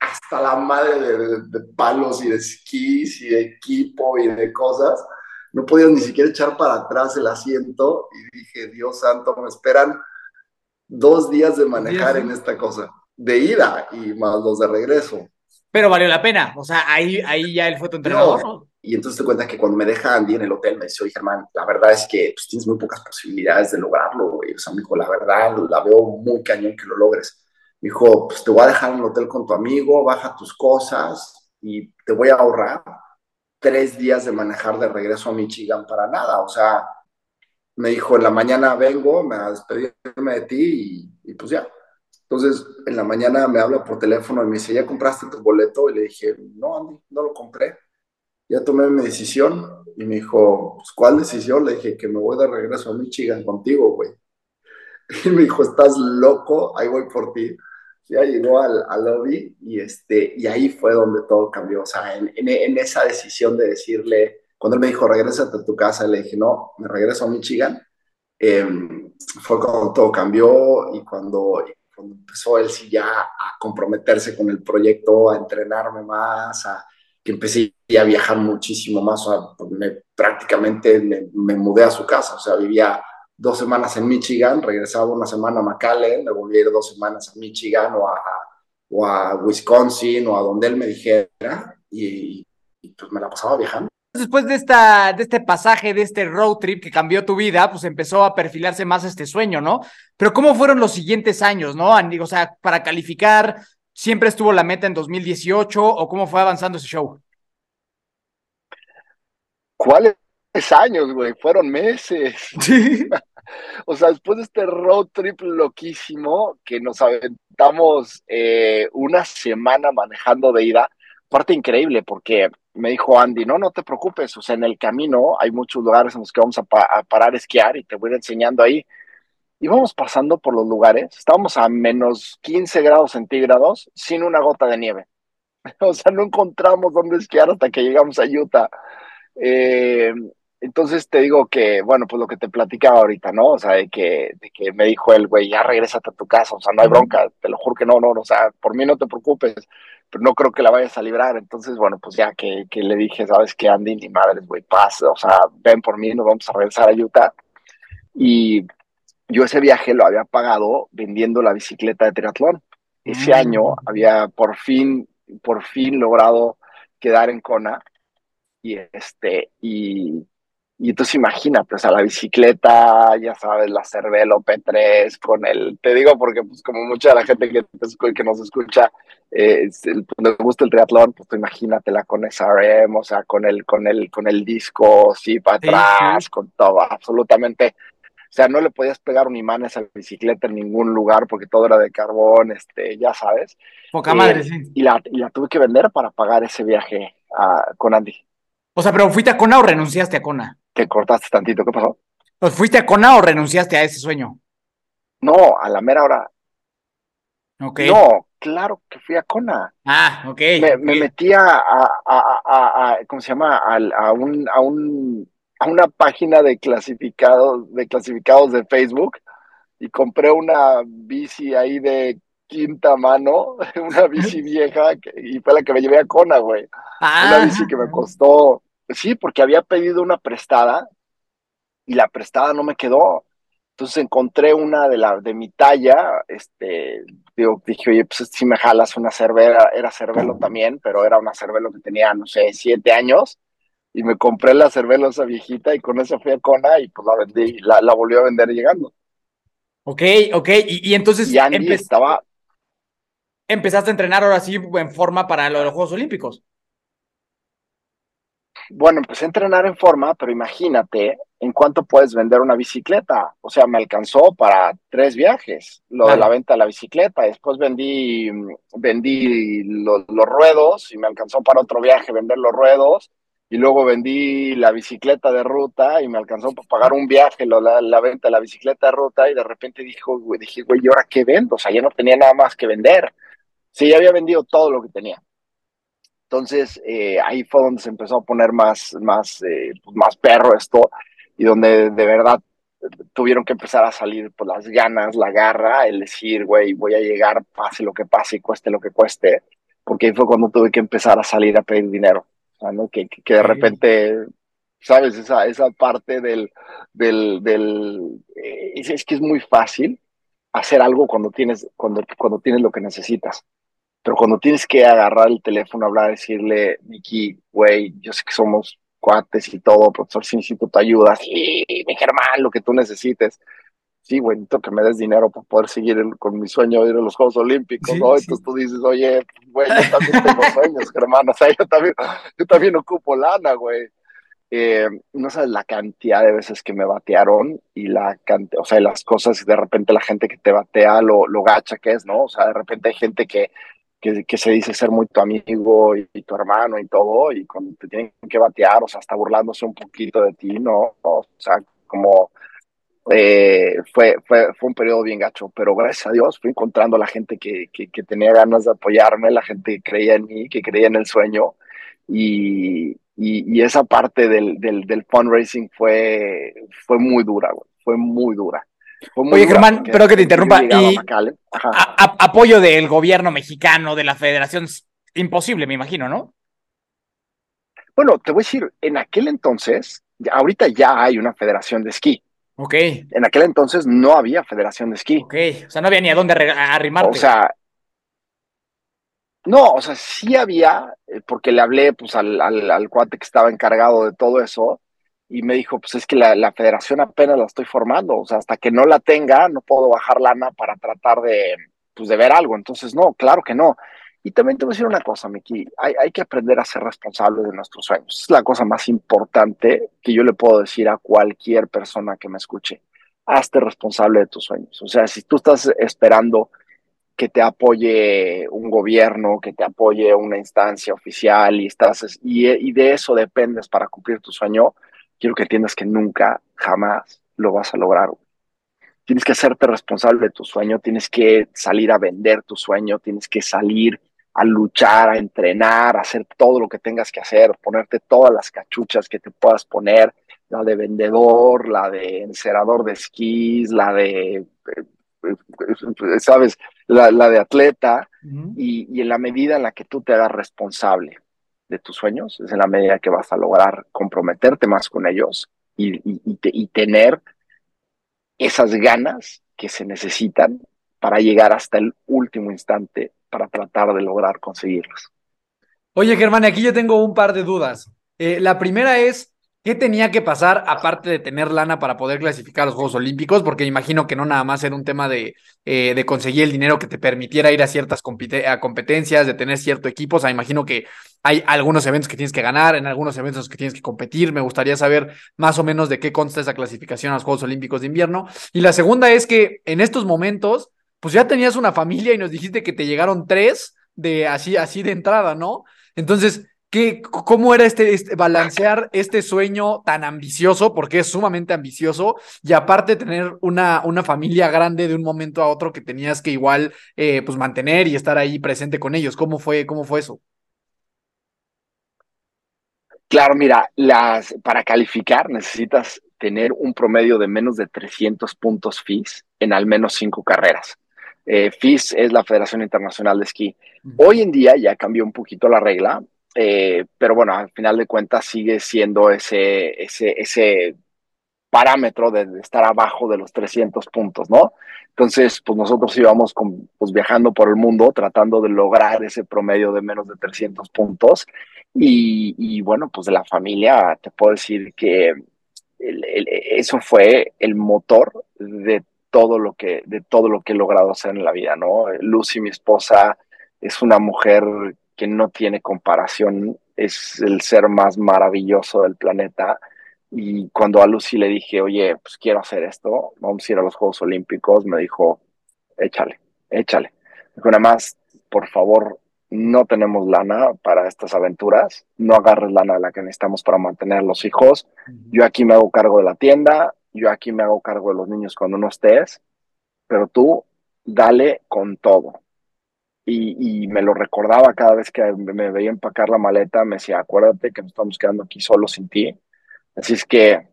[SPEAKER 3] hasta la madre de, palos y de esquís y de equipo y de cosas. No podías ni siquiera echar para atrás el asiento y dije, Dios santo, me esperan dos días de manejar en esta cosa, de ida y más los de regreso.
[SPEAKER 2] Pero valió la pena, o sea, ahí, ahí ya él fue tu entrenador.
[SPEAKER 3] Y entonces te cuenta que cuando me deja Andy en el hotel, me dice, oye, Germán, la verdad es que pues, tienes muy pocas posibilidades de lograrlo, güey. O sea, me dijo, la verdad, la veo muy cañón que lo logres. Dijo, pues te voy a dejar en el hotel con tu amigo, baja tus cosas y te voy a ahorrar tres días de manejar de regreso a Michigan para nada. O sea, me dijo, en la mañana vengo, me a despedirme de ti y, y pues ya. Entonces, en la mañana me habla por teléfono y me dice, ¿ya compraste tu boleto? Y le dije, no, Andy, no lo compré ya tomé mi decisión y me dijo, pues, ¿cuál decisión? Le dije que me voy de regreso a Michigan contigo, güey. Y me dijo, ¿estás loco? Ahí voy por ti. Ya llegó al, al, lobby y, este, y ahí fue donde todo cambió. O sea, en, en, esa decisión de decirle, cuando él me dijo, regrésate a tu casa, le dije, no, me regreso a Michigan. Em, fue cuando todo cambió y cuando, cuando empezó él sí ya a comprometerse con el proyecto, a entrenarme más, a que empecé a viajar muchísimo más, o sea, me, prácticamente me, mudé a su casa, o sea, vivía dos semanas en Michigan, regresaba una semana a McAllen, me volví a ir dos semanas a Michigan o a, o a Wisconsin o a donde él me dijera y, pues me la pasaba viajando.
[SPEAKER 2] Después de, esta, de este pasaje, de este road trip que cambió tu vida, pues empezó a perfilarse más este sueño, ¿no? Pero ¿cómo fueron los siguientes años, no? O sea, para calificar, ¿Siempre estuvo la meta en 2018 o cómo fue avanzando ese show?
[SPEAKER 3] ¿Cuáles años, güey? Fueron meses. o sea, después de este road trip loquísimo que nos aventamos eh, una semana manejando de ida, parte increíble porque me dijo Andy, no, no te preocupes, o sea, en el camino hay muchos lugares en los que vamos a, parar a esquiar y te voy enseñando ahí. íbamos pasando por los lugares, estábamos a menos 15 grados centígrados sin una gota de nieve. O sea, no encontramos dónde esquiar hasta que llegamos a Utah. Eh, entonces te digo que, bueno, pues lo que te platicaba ahorita, ¿no? O sea, de que, de que me dijo el güey, ya regrésate a tu casa, o sea, no hay bronca, te lo juro que no, no, o sea, por mí no te preocupes, pero no creo que la vayas a librar. Entonces, bueno, pues ya que, que le dije, ¿sabes qué, Andy? Ni madres, güey, paz, o sea, ven por mí, nos vamos a regresar a Utah. Y yo ese viaje lo había pagado vendiendo la bicicleta de triatlón. Ese mm. año había por fin, por fin logrado quedar en Kona y este, y y entonces imagínate, o sea, la bicicleta, ya sabes, la Cervelo P3 con el, te digo porque pues como mucha de la gente que, que nos escucha eh, le gusta el triatlón, pues tú imagínatela con SRM, o sea, con el, con el, con el disco, sí, para atrás, con todo, absolutamente. O sea, no le podías pegar un imán a esa bicicleta en ningún lugar porque todo era de carbón, este, ya sabes.
[SPEAKER 1] Poca madre, eh, sí.
[SPEAKER 3] Y la, y la tuve que vender para pagar ese viaje con Andy.
[SPEAKER 1] O sea, pero ¿fuiste a Kona o renunciaste a Kona?
[SPEAKER 3] Cortaste tantito, ¿qué pasó?
[SPEAKER 1] Pues fuiste a Cona o renunciaste a ese sueño?
[SPEAKER 3] No, a la mera hora.
[SPEAKER 1] Ok.
[SPEAKER 3] No, claro que fui a Cona.
[SPEAKER 1] Ah, ok.
[SPEAKER 3] Me, metí a, a, ¿cómo se llama? A, un, a, un, a una página de clasificados, de clasificados de Facebook y compré una bici ahí de quinta mano, una bici vieja, y fue la que me llevé a Cona, güey. Ah. Una bici que me costó Sí, porque había pedido una prestada y la prestada no me quedó. Entonces encontré una de la de mi talla, este, digo, dije, oye, pues si me jalas una cervera, era cervelo también, pero era una cervelo que tenía, no sé, siete años, y me compré la cervelo esa viejita y con eso fui a Kona y pues la vendí, la, la volvió a vender llegando.
[SPEAKER 1] Ok, ok, y, entonces...
[SPEAKER 3] Y estaba...
[SPEAKER 1] Empezaste a entrenar ahora sí en forma para los Juegos Olímpicos
[SPEAKER 3] bueno, empecé a entrenar en forma, pero imagínate en cuánto puedes vender una bicicleta. O sea, me alcanzó para tres viajes, lo de la venta de la bicicleta. Después vendí, vendí los, ruedos y me alcanzó para otro viaje vender los ruedos. Y luego vendí la bicicleta de ruta y me alcanzó para pagar un viaje, la, la, venta de la bicicleta de ruta. Y de repente dijo, dije, güey, ¿y ahora qué vendo? O sea, ya no tenía nada más que vender. Sí, ya había vendido todo lo que tenía. Entonces eh, ahí fue donde se empezó a poner más, más, eh, pues, más perro esto y donde de verdad tuvieron que empezar a salir pues, las ganas, la garra, el decir, güey, voy a llegar, pase lo que pase y cueste lo que cueste, porque ahí fue cuando tuve que empezar a salir a pedir dinero, ¿no? que, que, de repente, ¿sabes? Esa, esa parte del, del, del eh, es, que es muy fácil hacer algo cuando tienes, cuando, cuando tienes lo que necesitas. Pero cuando tienes que agarrar el teléfono, hablar, decirle, Miki, güey, yo sé que somos cuates y todo, profesor, si necesito tu ayuda, sí, mi Germán, lo que tú necesites. Sí, güey, necesito que me des dinero para poder seguir con mi sueño de ir a los Juegos Olímpicos, ¿no? Entonces tú dices, oye, güey, yo también tengo sueños, Germán, o sea, yo también, yo también ocupo lana, güey. Eh, no sabes la cantidad de veces que me batearon y la cantidad, o sea, las cosas, de repente la gente que te batea, lo, lo gacha que es, ¿no? O sea, de repente hay gente que que, se dice ser muy tu amigo y, tu hermano y todo, y cuando te tienen que batear, o sea, está burlándose un poquito de ti, ¿no? O sea, como eh, fue, fue, fue un periodo bien gacho, pero gracias a Dios fui encontrando a la gente que, que, tenía ganas de apoyarme, la gente que creía en mí, que creía en el sueño, y, y, esa parte del, del, del, fundraising fue, fue muy dura, güey, fue muy dura.
[SPEAKER 1] Oye, Germán, pero que te interrumpa. Y apoyo del gobierno mexicano, de la federación, imposible, me imagino, ¿no?
[SPEAKER 3] Bueno, te voy a decir, en aquel entonces, ahorita ya hay una federación de esquí.
[SPEAKER 1] Ok.
[SPEAKER 3] En aquel entonces no había federación de esquí.
[SPEAKER 1] Ok, o sea, no había ni a dónde arrimarte.
[SPEAKER 3] O sea, no, o sea, sí había, eh, porque le hablé pues al, al, al cuate que estaba encargado de todo eso, y me dijo, pues es que la, federación apenas la estoy formando, o sea, hasta que no la tenga, no puedo bajar lana para tratar de, pues, de ver algo. Entonces, no, claro que no. Y también te voy a decir una cosa, Miki, hay, hay que aprender a ser responsables de nuestros sueños. Es la cosa más importante que yo le puedo decir a cualquier persona que me escuche. Hazte responsable de tus sueños. O sea, si tú estás esperando que te apoye un gobierno, que te apoye una instancia oficial y estás y, y de eso dependes para cumplir tu sueño, quiero que entiendas que nunca, jamás lo vas a lograr. tienes que hacerte responsable de tu sueño, tienes que salir a vender tu sueño, tienes que salir a luchar, a entrenar, a hacer todo lo que tengas que hacer, ponerte todas las cachuchas que te puedas poner, la de vendedor, la de encerador de esquís, la de, eh, eh, sabes, la, de atleta, y, en la medida en la que tú te hagas responsable de tus sueños, es en la medida que vas a lograr comprometerte más con ellos y, y tener esas ganas que se necesitan para llegar hasta el último instante para tratar de lograr conseguirlos.
[SPEAKER 2] Oye, Germán, aquí yo tengo un par de dudas. Eh, la primera es, ¿qué tenía que pasar aparte de tener lana para poder clasificar a los Juegos Olímpicos? Porque imagino que no nada más era un tema de, eh, de conseguir el dinero que te permitiera ir a ciertas competencias, de tener cierto equipo. O sea, imagino que hay algunos eventos que tienes que ganar, en algunos eventos que tienes que competir. Me gustaría saber más o menos de qué consta esa clasificación a los Juegos Olímpicos de invierno. Y la segunda es que en estos momentos pues ya tenías una familia y nos dijiste que te llegaron tres de así, así de entrada, ¿no? Entonces, ¿qué, ¿cómo era este, este, balancear este sueño tan ambicioso, porque es sumamente ambicioso, y aparte tener una, una familia grande de un momento a otro que tenías que igual eh, pues mantener y estar ahí presente con ellos? ¿Cómo fue, cómo fue eso?
[SPEAKER 3] Claro, mira, las, para calificar necesitas tener un promedio de menos de 300 puntos FIS en al menos cinco carreras. Eh, FIS es la Federación Internacional de Esquí. Hoy en día ya cambió un poquito la regla, eh, pero bueno, al final de cuentas sigue siendo ese, ese, ese parámetro de, estar abajo de los 300 puntos, ¿no? Entonces, pues nosotros íbamos pues viajando por el mundo tratando de lograr ese promedio de menos de 300 puntos. Y, y bueno, pues de la familia te puedo decir que eso fue el motor de todo lo que, de todo lo que he logrado hacer en la vida, ¿no? Lucy, mi esposa, es una mujer que no tiene comparación, es el ser más maravilloso del planeta. Y cuando a Lucy le dije, oye, pues quiero hacer esto, vamos a ir a los Juegos Olímpicos, me dijo, échale, échale. Dijo, nada más, por favor, no tenemos lana para estas aventuras, no agarres lana de la que necesitamos para mantener a los hijos. Yo aquí me hago cargo de la tienda, yo aquí me hago cargo de los niños cuando no estés, pero tú dale con todo. Y, me lo recordaba cada vez que me veía empacar la maleta, me decía, acuérdate que nos estamos quedando aquí solos sin ti. Así es que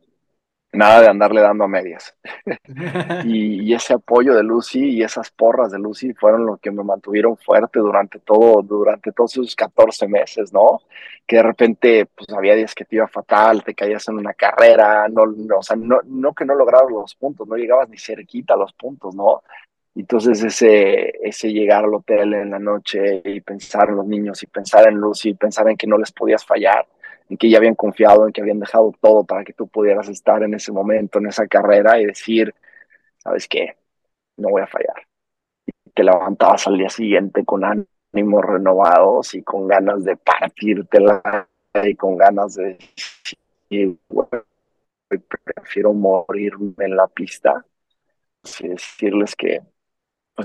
[SPEAKER 3] nada de andarle dando a medias. y, ese apoyo de Lucy y esas porras de Lucy fueron lo que me mantuvieron fuerte durante todo, durante todos esos 14 meses, ¿no? Que de repente, pues había días que te iba fatal, te caías en una carrera, no, o sea, no, no que no lograbas los puntos, no llegabas ni cerquita a los puntos, ¿no? Entonces ese, ese llegar al hotel en la noche y pensar en los niños y pensar en Lucy, pensar en que no les podías fallar, en que ya habían confiado, en que habían dejado todo para que tú pudieras estar en ese momento, en esa carrera y decir, ¿sabes qué? No voy a fallar. Y te levantabas al día siguiente con ánimos renovados y con ganas de partírtela y con ganas de decir, prefiero morirme en la pista. Y decirles que,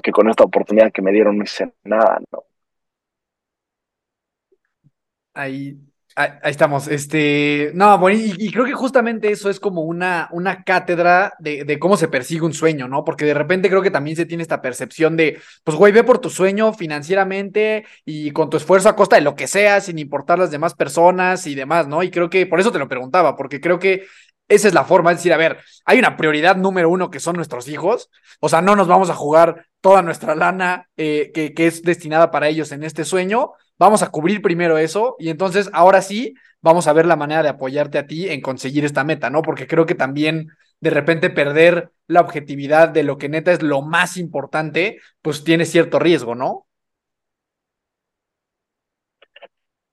[SPEAKER 3] que con esta oportunidad que me dieron no hice nada, ¿no?
[SPEAKER 2] Ahí Ahí, estamos. Este, no, bueno, y, creo que justamente eso es como una, una cátedra de, de, cómo se persigue un sueño, ¿no? Porque de repente creo que también se tiene esta percepción de, pues, güey, ve por tu sueño financieramente y con tu esfuerzo a costa de lo que sea, sin importar las demás personas y demás, ¿no? Y creo que por eso te lo preguntaba, porque creo que esa es la forma, es decir, a ver, hay una prioridad número uno que son nuestros hijos, o sea, no nos vamos a jugar toda nuestra lana eh, que, que es destinada para ellos en este sueño, vamos a cubrir primero eso y entonces ahora sí vamos a ver la manera de apoyarte a ti en conseguir esta meta, ¿no? Porque creo que también de repente perder la objetividad de lo que neta es lo más importante, pues tiene cierto riesgo, ¿no?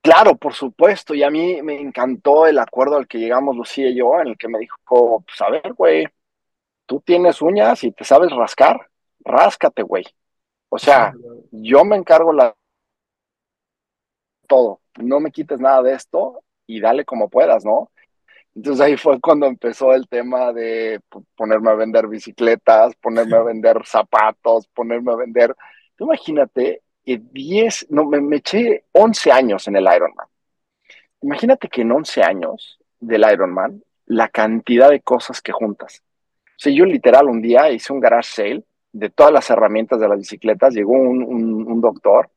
[SPEAKER 3] Claro, por supuesto, y a mí me encantó el acuerdo al que llegamos Lucía y yo, en el que me dijo, pues a ver, güey, tú tienes uñas y te sabes rascar, ráscate, güey. O sea, yo me encargo la todo, no me quites nada de esto y dale como puedas, ¿no? Entonces ahí fue cuando empezó el tema de ponerme a vender bicicletas, ponerme a vender zapatos, ponerme a vender... Imagínate que 10, no, me, me eché 11 años en el Ironman. Imagínate que en 11 años del Ironman, la cantidad de cosas que juntas. sea, yo literal un día hice un garage sale de todas las herramientas de las bicicletas, llegó un, un, doctor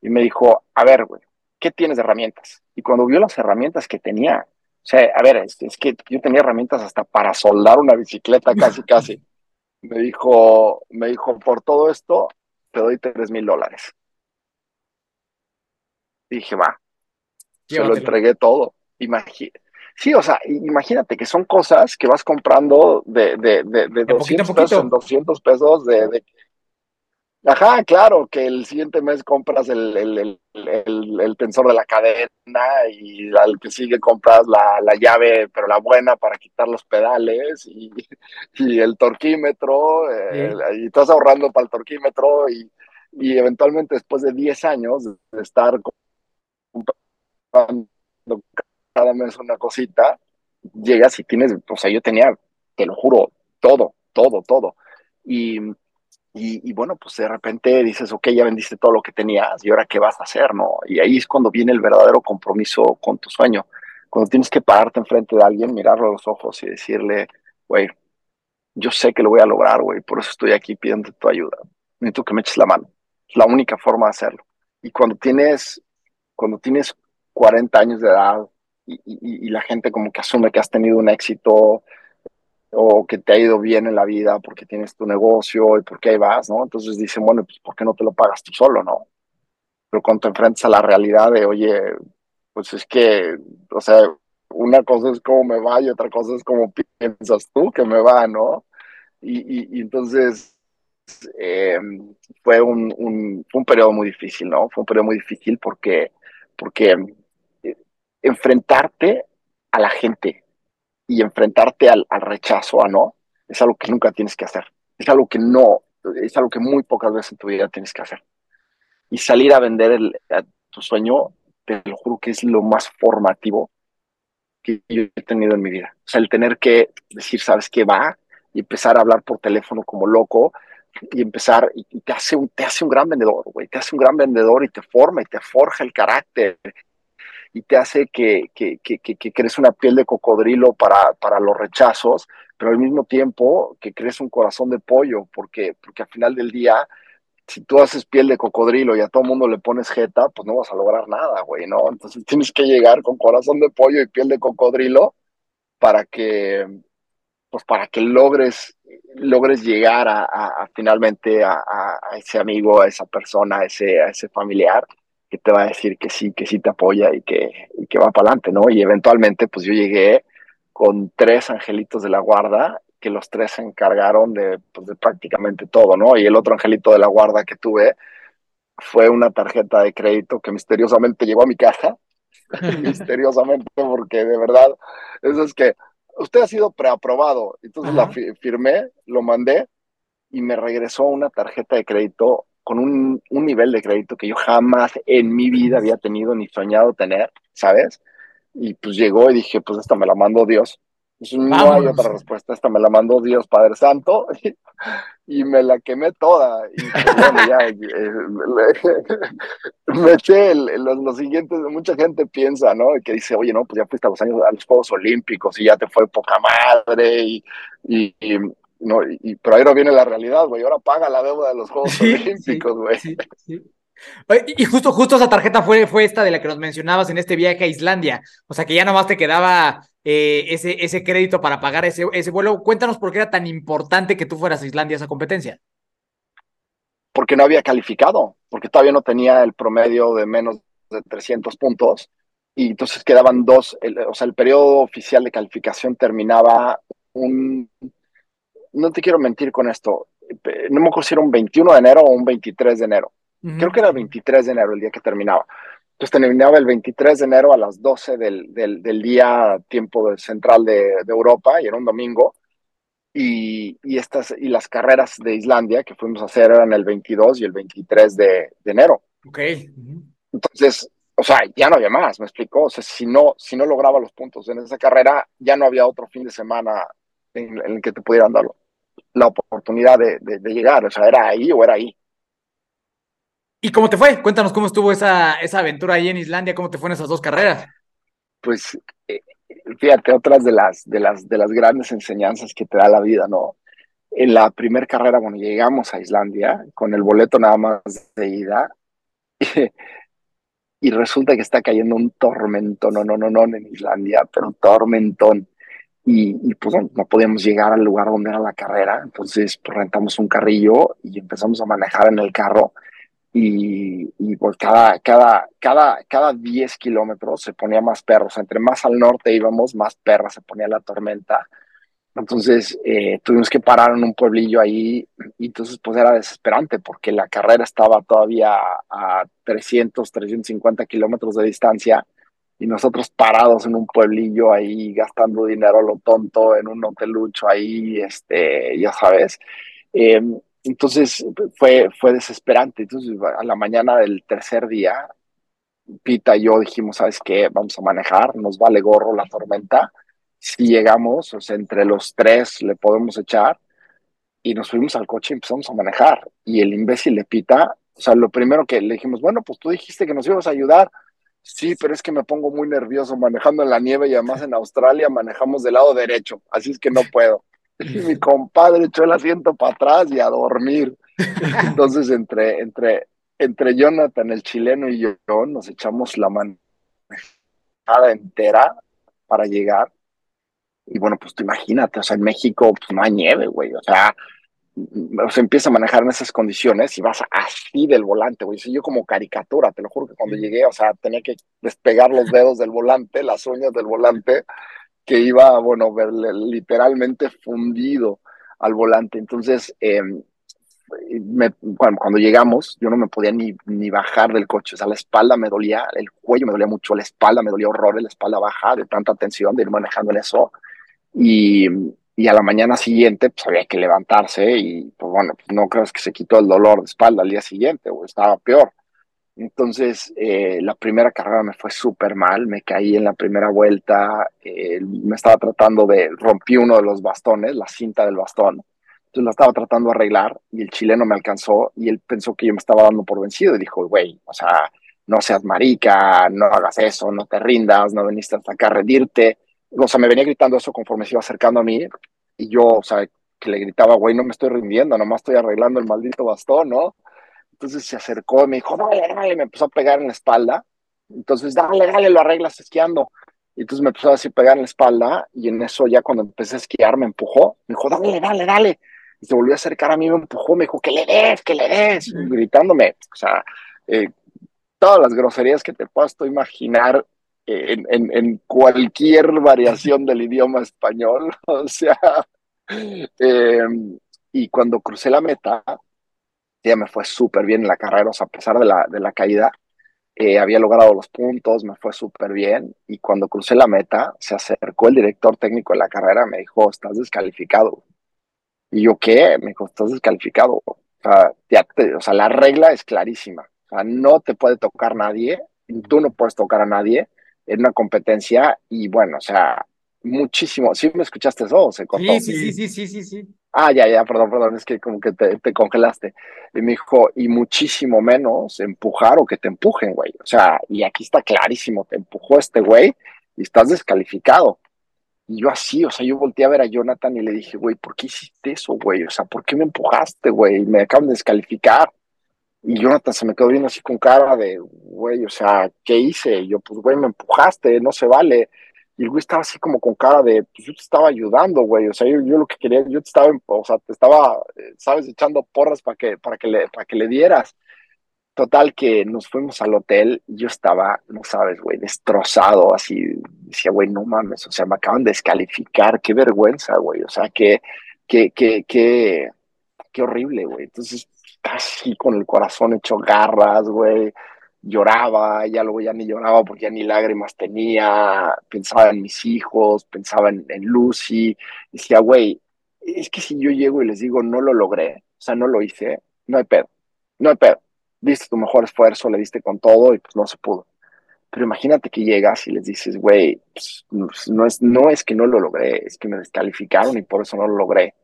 [SPEAKER 3] y me dijo, a ver, güey, ¿qué tienes de herramientas? Y cuando vio las herramientas que tenía, o sea, a ver, es, es que yo tenía herramientas hasta para soldar una bicicleta casi, casi. Me dijo, me dijo, por todo esto te doy tres mil dólares. Dije, va, se lo entregué todo. Imagínate Sí, o sea, imagínate que son cosas que vas comprando de, de, de, de 200 pesos en 200 pesos de, Ajá, claro, que el siguiente mes compras el, el, el, el, tensor de la cadena y al que sigue compras la, la llave, pero la buena para quitar los pedales y, y el torquímetro, eh, y estás ahorrando para el torquímetro y, y eventualmente después de 10 años de estar comprando cada mes una cosita, llegas y tienes, o sea, yo tenía, te lo juro, todo, todo, todo. Y, y, bueno, pues de repente dices, ok, ya vendiste todo lo que tenías, ¿y ahora qué vas a hacer, no? Y ahí es cuando viene el verdadero compromiso con tu sueño. Cuando tienes que pararte enfrente de alguien, mirarlo a los ojos y decirle, güey, yo sé que lo voy a lograr, güey, por eso estoy aquí pidiendo tu ayuda. Necesito que me eches la mano. Es la única forma de hacerlo. Y cuando tienes, cuando tienes 40 años de edad, y, la gente como que asume que has tenido un éxito o que te ha ido bien en la vida porque tienes tu negocio y porque ahí vas, ¿no? Entonces dicen, bueno, pues ¿por qué no te lo pagas tú solo, no? Pero cuando te enfrentas a la realidad de, oye, pues es que, o sea, una cosa es cómo me va y otra cosa es cómo piensas tú que me va, ¿no? Y, entonces eh, fue un, un, un periodo muy difícil, ¿no? Fue un periodo muy difícil porque, porque enfrentarte a la gente y enfrentarte al, rechazo, a no, es algo que nunca tienes que hacer. Es algo que no, es algo que muy pocas veces en tu vida tienes que hacer. Y salir a vender el, tu sueño, te lo juro que es lo más formativo que yo he tenido en mi vida. O sea, el tener que decir, ¿sabes qué va? Y empezar a hablar por teléfono como loco y empezar, y, te, hace un, te hace un gran vendedor, güey, te hace un gran vendedor y te forma y te forja el carácter y te hace que, que, que, crees una piel de cocodrilo para, para los rechazos, pero al mismo tiempo que crees un corazón de pollo, porque, porque al final del día, si tú haces piel de cocodrilo y a todo mundo le pones jeta, pues no vas a lograr nada, güey, ¿no? Entonces tienes que llegar con corazón de pollo y piel de cocodrilo para que, pues para que logres, logres llegar a, finalmente a, a, ese amigo, a esa persona, a ese, a ese familiar que te va a decir que sí, que sí te apoya y que, y que va para adelante, ¿no? Y eventualmente, pues yo llegué con tres angelitos de la guarda, que los tres se encargaron de, pues, de prácticamente todo, ¿no? Y el otro angelito de la guarda que tuve fue una tarjeta de crédito que misteriosamente llegó a mi casa, misteriosamente, porque de verdad, eso es que usted ha sido preaprobado, entonces la firmé, lo mandé y me regresó una tarjeta de crédito con un, un, nivel de crédito que yo jamás en mi vida había tenido ni soñado tener, ¿sabes? Y pues llegó y dije, pues esta me la mandó Dios. Pues no hay otra respuesta, esta me la mandó Dios Padre Santo y me la quemé toda. Y pues, bueno, ya eh, me eché lo, siguiente, mucha gente piensa, ¿no? Que dice, oye, no, pues ya fuiste a los años a los Juegos Olímpicos y ya te fue poca madre y, y, no, y, pero ahí no viene la realidad, güey. Ahora paga la deuda de los Juegos Olímpicos, güey.
[SPEAKER 1] y justo, justo esa tarjeta fue, fue esta de la que nos mencionabas en este viaje a Islandia. O sea que ya nomás te quedaba eh, ese, ese crédito para pagar ese, ese vuelo. Cuéntanos por qué era tan importante que tú fueras a Islandia a esa competencia.
[SPEAKER 3] Porque no había calificado, porque todavía no tenía el promedio de menos de 300 puntos. Y entonces quedaban dos, o sea, el periodo oficial de calificación terminaba un no te quiero mentir con esto, no me acuerdo si era un 21 de enero o un 23 de enero. Creo que era el 23 de enero el día que terminaba. Entonces terminaba el 23 de enero a las 12 del, del, del día tiempo central de, de, Europa y era un domingo. Y, y, estas, y las carreras de Islandia que fuimos a hacer eran el 22 y el 23 de, de enero.
[SPEAKER 1] Ok.
[SPEAKER 3] Entonces, o sea, ya no había más, me explicó. O sea, si no, si no lograba los puntos en esa carrera, ya no había otro fin de semana en, el que te pudieran dar la oportunidad de, llegar, o sea, era ahí o era ahí.
[SPEAKER 1] ¿Y cómo te fue? Cuéntanos cómo estuvo esa, esa aventura ahí en Islandia, cómo te fue en esas dos carreras.
[SPEAKER 3] Pues eh, fíjate, otras de las, de, las, de las grandes enseñanzas que te da la vida, ¿no? en la primera carrera, bueno, llegamos a Islandia con el boleto nada más de ida y resulta que está cayendo un tormentón, no, no, no, no, en Islandia, pero un tormentón. Y, pues no, podíamos llegar al lugar donde era la carrera, entonces pues, rentamos un carrillo y empezamos a manejar en el carro y, y pues cada, cada, cada, cada 10 kilómetros se ponía más perros, entre más al norte íbamos, más perra se ponía la tormenta. Entonces eh, tuvimos que parar en un pueblillo ahí y entonces pues era desesperante porque la carrera estaba todavía a 300, 350 kilómetros de distancia y nosotros parados en un pueblillo ahí gastando dinero a lo tonto en un hotelucho ahí, este, ya sabes. Em, entonces fue, fue desesperante. Entonces a la mañana del tercer día, Pita y yo dijimos, ¿sabes qué? Vamos a manejar, nos vale gorro la tormenta si llegamos, o sea, entre los tres le podemos echar, y nos fuimos al coche y empezamos a manejar. Y el imbécil le pita, o sea, lo primero que le dijimos, bueno, pues tú dijiste que nos ibas a ayudar. Sí, pero es que me pongo muy nervioso manejando en la nieve y además en Australia manejamos del lado derecho, así es que no puedo. Y mi compadre echó el asiento para atrás y a dormir. Entonces, entre, entre, entre Jonathan, el chileno, y yo nos echamos la manejada entera para llegar y bueno, pues tú imagínate, o sea, en México pues, no hay nieve, güey, o sea, se empieza a manejar en esas condiciones y vas así del volante, güey. Yo como caricatura, te lo juro que cuando llegué, o sea, tenía que despegar los dedos del volante, las uñas del volante, que iba, bueno, literalmente fundido al volante. Entonces, em, me, cuando, llegamos, yo no me podía ni, ni bajar del coche, o sea, la espalda me dolía, el cuello me dolía mucho, la espalda me dolía horror, la espalda baja de tanta tensión de ir manejando en eso. Y, y a la mañana siguiente, pues había que levantarse y, pues bueno, pues no creo que se quitó el dolor de espalda al día siguiente, o estaba peor. Entonces, eh, la primera carrera me fue súper mal, me caí en la primera vuelta, eh, me estaba tratando de, rompí uno de los bastones, la cinta del bastón, entonces la estaba tratando de arreglar y el chileno me alcanzó y él pensó que yo me estaba dando por vencido y dijo, güey, o sea, no seas marica, no hagas eso, no te rindas, no veniste hasta acá a rendirte o sea, me venía gritando eso conforme se iba acercando a mí y yo, o sea, que le gritaba, güey, no me estoy rindiendo, nomás estoy arreglando el maldito bastón, ¿no? Entonces se acercó y me dijo, dale, dale, me empezó a pegar en la espalda. Entonces, dale, dale, lo arreglas esquiando. Y entonces me empezó a decir pegar en la espalda y en eso ya cuando empecé a esquiar me empujó. Me dijo, dale, dale, dale. Y se volvió a acercar a mí, me empujó, me dijo, que le des, que le des, gritándome. O sea, eh, todas las groserías que te puedas imaginar en, cualquier variación del idioma español, o sea, em, y cuando crucé la meta, ya me fue súper bien en la carrera, o sea, a pesar de la, de la caída, eh, había logrado los puntos, me fue súper bien, y cuando crucé la meta, se acercó el director técnico de la carrera, me dijo, estás descalificado. Y yo, ¿qué? Me dijo, estás descalificado. O sea, o sea, la regla es clarísima. O sea, no te puede tocar nadie, tú no puedes tocar a nadie, en una competencia y bueno, o sea, muchísimo. ¿Sí me escuchaste eso? ¿Se
[SPEAKER 1] Sí, sí, sí, sí, sí, sí.
[SPEAKER 3] Ah, ya, ya, perdón, perdón, es que como que te, te, congelaste. Y me dijo, y muchísimo menos empujar o que te empujen, güey. O sea, y aquí está clarísimo, te empujó este güey y estás descalificado. Y yo así, o sea, yo volteé a ver a Jonathan y le dije, güey, ¿por qué hiciste eso, güey? O sea, ¿por qué me empujaste, güey? Me acaban de descalificar. Y Jonathan se me quedó viendo así con cara de, güey, o sea, ¿qué hice? Y yo, pues, güey, me empujaste, no se vale. Y el güey estaba así como con cara de, pues yo te estaba ayudando, güey. O sea, yo, lo que quería, yo te estaba, o sea, te estaba, eh, sabes, echando porras para que, para que le, para que le dieras. Total que nos fuimos al hotel y yo estaba, no sabes, güey, destrozado, así, decía, güey, no mames, o sea, me acaban de descalificar, qué vergüenza, güey, o sea, qué, qué, qué, qué, qué horrible, güey. Entonces, así con el corazón hecho garras, güey. Lloraba, ya luego ya ni lloraba porque ya ni lágrimas tenía, pensaba en mis hijos, pensaba en, Lucy, decía, güey, es que si yo llego y les digo, no lo logré, o sea, no lo hice, no hay pedo, no hay pedo. Diste tu mejor esfuerzo, le diste con todo y pues no se pudo. Pero imagínate que llegas y les dices, güey, pues, no, es, no es que no lo logré, es que me descalificaron y por eso no lo logré.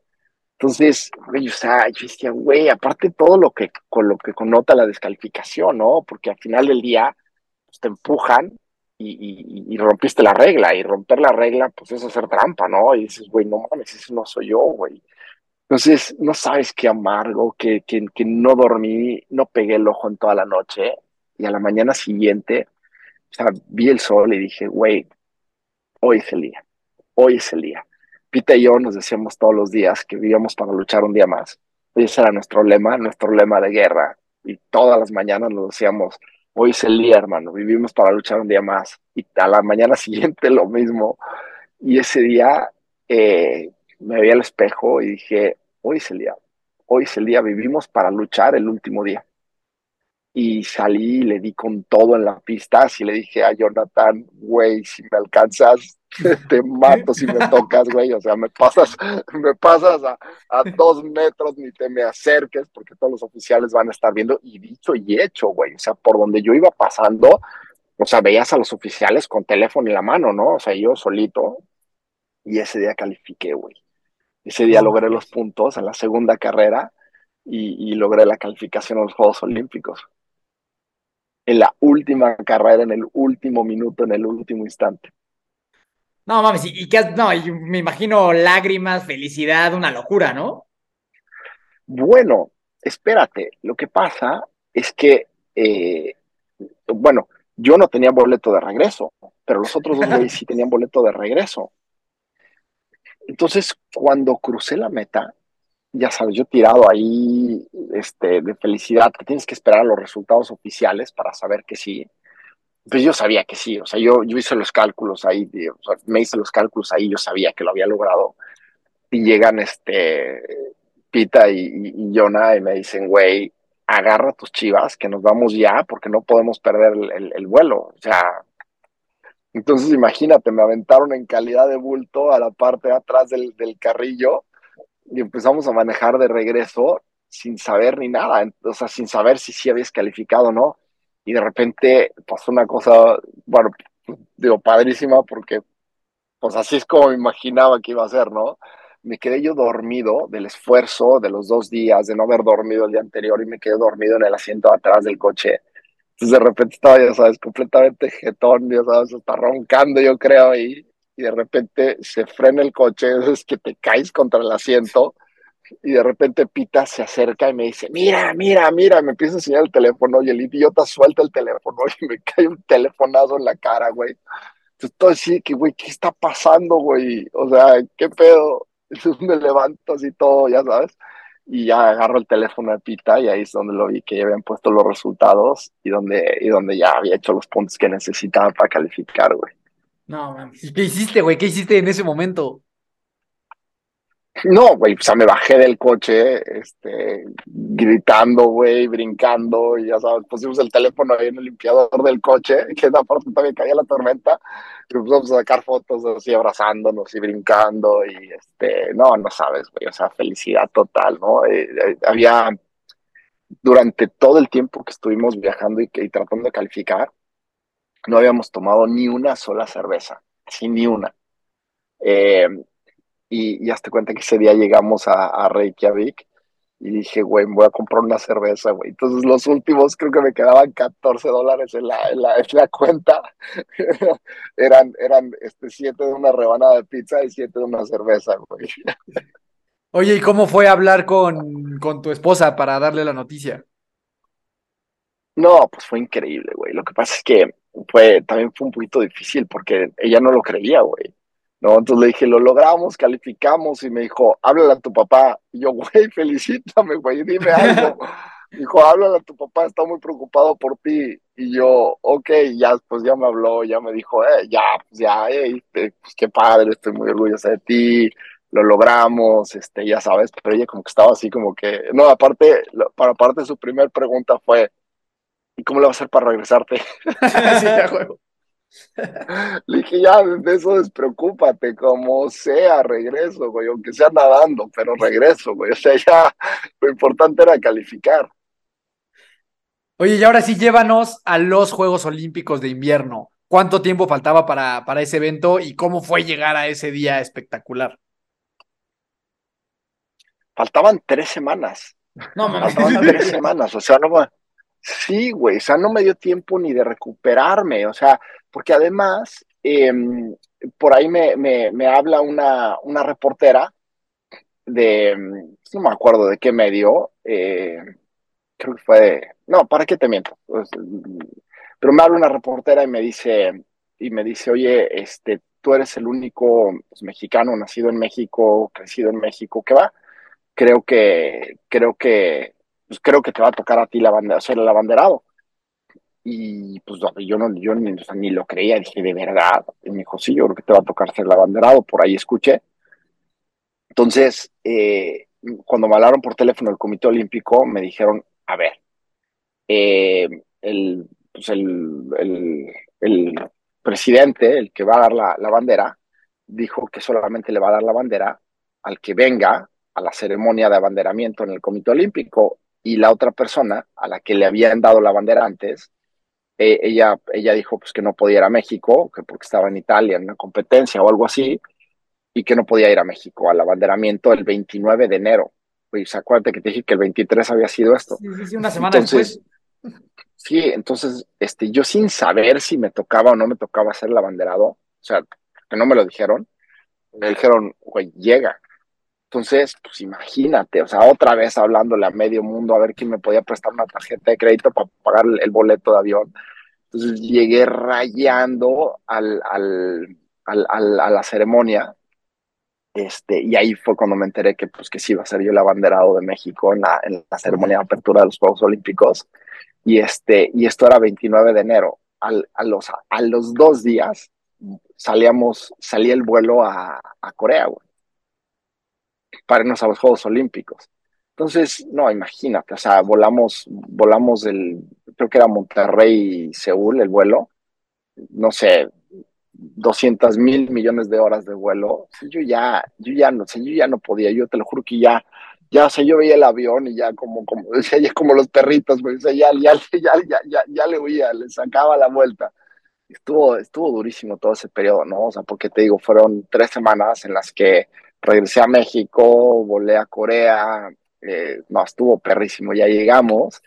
[SPEAKER 3] Entonces, güey, o sea, yo decía, güey, aparte todo lo que, con lo que connota la descalificación, ¿no? Porque al final del día, pues, te empujan y, y, rompiste la regla, y romper la regla, pues es hacer trampa, ¿no? Y dices, güey, no mames, ese no soy yo, güey. Entonces, no sabes qué amargo, que, que, que no dormí, no pegué el ojo en toda la noche y a la mañana siguiente, o sea, vi el sol y dije, güey, hoy es el día, hoy es el día. Pita y yo nos decíamos todos los días que vivíamos para luchar un día más. Y ese era nuestro lema, nuestro lema de guerra. Y todas las mañanas nos decíamos, hoy es el día, hermano, vivimos para luchar un día más. Y a la mañana siguiente lo mismo. Y ese día eh, me vi al espejo y dije, hoy es el día, hoy es el día, vivimos para luchar el último día. Y salí y le di con todo en la pista, así le dije a Jonathan, güey, si me alcanzas, te mato si me tocas, güey, o sea, me pasas, me pasas a, a, dos metros, ni te me acerques, porque todos los oficiales van a estar viendo, y dicho y hecho, güey, o sea, por donde yo iba pasando, o sea, veías a los oficiales con teléfono en la mano, ¿no? O sea, yo solito, y ese día califiqué, güey. Ese día logré los puntos en la segunda carrera y, y, logré la calificación a los Juegos Olímpicos. En la última carrera, en el último minuto, en el último instante.
[SPEAKER 1] No mames, y, y que no, y me imagino lágrimas, felicidad, una locura, ¿no?
[SPEAKER 3] Bueno, espérate, lo que pasa es que, eh, bueno, yo no tenía boleto de regreso, pero los otros dos güeyes sí tenían boleto de regreso. Entonces, cuando crucé la meta, ya sabes, yo tirado ahí este, de felicidad, que tienes que esperar a los resultados oficiales para saber que sí. Pues yo sabía que sí, o sea, yo, yo hice los cálculos ahí, o sea, me hice los cálculos ahí, yo sabía que lo había logrado. Y llegan este Pita y, Jonah y me dicen, güey, agarra tus chivas, que nos vamos ya, porque no podemos perder el vuelo. O sea, entonces, imagínate, me aventaron en calidad de bulto a la parte de atrás del, del, carrillo y empezamos a manejar de regreso sin saber ni nada, o sea, sin saber si sí habías calificado o no. Y de repente pasó una cosa, bueno, digo, padrísima porque, pues así es como me imaginaba que iba a ser, ¿no? Me quedé yo dormido del esfuerzo de los dos días, de no haber dormido el día anterior y me quedé dormido en el asiento de atrás del coche entonces de repente estaba, ya sabes, completamente jetón, ya sabes, está roncando yo creo ahí, y de repente se frena el coche, es que te caes contra el asiento, y de repente Pita se acerca y me dice, mira, mira, mira, me empieza a enseñar el teléfono, y el idiota suelta el teléfono, y me cae un telefonazo en la cara, güey. Entonces todo así que, güey, ¿qué está pasando, güey? O sea, ¿qué pedo? Entonces me levanto así todo, ya sabes y ya agarro el teléfono de Pita y ahí es donde lo vi que ya habían puesto los resultados y donde, y donde ya había hecho los puntos que necesitaba para calificar, güey.
[SPEAKER 1] No, mames. ¿Qué hiciste, güey? ¿Qué hiciste en ese momento?
[SPEAKER 3] No, güey, o sea, me bajé del coche, este, gritando, güey, brincando, y ya sabes, pusimos el teléfono ahí en el limpiador del coche, que aparte también caía la tormenta, y empezamos a sacar fotos así abrazándonos y brincando, y este, no, no sabes, güey, o sea, felicidad total, ¿no? Eh, eh, había, durante todo el tiempo que estuvimos viajando y, y tratando de calificar, no habíamos tomado ni una sola cerveza, así ni una. Eh, y, y hazte cuenta que ese día llegamos a, a Reykjavik y dije, güey, me voy a comprar una cerveza, güey. Entonces los últimos creo que me quedaban 14 dólares en la, en la, en la cuenta. eran eran este, siete de una rebanada de pizza y siete de una cerveza, güey.
[SPEAKER 1] Oye, ¿y cómo fue hablar con, con tu esposa para darle la noticia?
[SPEAKER 3] No, pues fue increíble, güey. Lo que pasa es que fue, también fue un poquito difícil porque ella no lo creía, güey. ¿No? Entonces le dije, lo logramos, calificamos, y me dijo, háblale a tu papá. Y yo, güey, felicítame, güey, dime algo. dijo, háblale a tu papá, está muy preocupado por ti. Y yo, ok, ya, pues ya me habló, ya me dijo, eh, ya, pues ya, eh, pues qué padre, estoy muy orgullosa de ti, lo logramos, este, ya sabes, pero ella como que estaba así como que, no, aparte, para aparte su primer pregunta fue, ¿y cómo le vas a hacer para regresarte?
[SPEAKER 1] sí, ya, juego.
[SPEAKER 3] Le dije, ya, de eso despreocúpate, como sea, regreso, güey, aunque sea nadando, pero regreso, güey. O sea, ya lo importante era calificar.
[SPEAKER 1] Oye, y ahora sí, llévanos a los Juegos Olímpicos de invierno. ¿Cuánto tiempo faltaba para, para ese evento y cómo fue llegar a ese día espectacular?
[SPEAKER 3] Faltaban tres semanas.
[SPEAKER 1] No, mamá.
[SPEAKER 3] Faltaban tres semanas, o sea, no, Sí, güey, o sea, no me dio tiempo ni de recuperarme, o sea, porque además, eh, por ahí me, me, me habla una, una, reportera de, no me acuerdo de qué medio, eh, creo que fue no, ¿para qué te miento? Pues, pero me habla una reportera y me dice, y me dice, oye, este, tú eres el único pues, mexicano nacido en México, crecido en México, ¿qué va? Creo que, creo que, pues creo que te va a tocar a ti la bandera, ser el abanderado. Y pues yo no, yo ni, ni, lo creía, dije, de verdad. Y me dijo, sí, yo creo que te va a tocar ser el abanderado, por ahí escuché. Entonces, eh, cuando me hablaron por teléfono del Comité Olímpico, me dijeron, a ver, eh, el, pues el, el, el, presidente, el que va a dar la, la, bandera, dijo que solamente le va a dar la bandera al que venga a la ceremonia de abanderamiento en el Comité Olímpico y la otra persona a la que le habían dado la bandera antes, eh, ella, ella dijo pues que no podía ir a México, que porque estaba en Italia en una competencia o algo así, y que no podía ir a México al abanderamiento el 29 de enero. Pues acuérdate que te dije que el 23 había sido esto.
[SPEAKER 1] Sí, sí, una semana después.
[SPEAKER 3] Sí, entonces, este, yo sin saber si me tocaba o no me tocaba ser el abanderado, o sea, que no me lo dijeron, me dijeron, güey, llega. Entonces, pues imagínate, o sea, otra vez hablándole a medio mundo a ver quién me podía prestar una tarjeta de crédito para pagar el, boleto de avión. Entonces llegué rayando al, a la ceremonia este, y ahí fue cuando me enteré que, pues, que sí iba a ser yo el abanderado de México en la, en la ceremonia de apertura de los Juegos Olímpicos. Y, este, y esto era 29 de enero. A, los, dos días salíamos, salía el vuelo a Corea, güey, para irnos a los Juegos Olímpicos. Entonces, no, imagínate, o sea, volamos, volamos del, creo que era Monterrey, Seúl, el vuelo, no sé, 200 mil millones de horas de vuelo. Yo ya, yo ya no, yo ya no podía, yo te lo juro que ya, ya, o sea, yo veía el avión y ya como, como, o sea, ya como los perritos, o sea, ya, ya, ya, ya, ya, ya le huía, le sacaba la vuelta. Estuvo, estuvo durísimo todo ese periodo, ¿no? O sea, porque te digo, fueron tres semanas en las que regresé a México, volé a Corea, eh, no, estuvo perrísimo, ya llegamos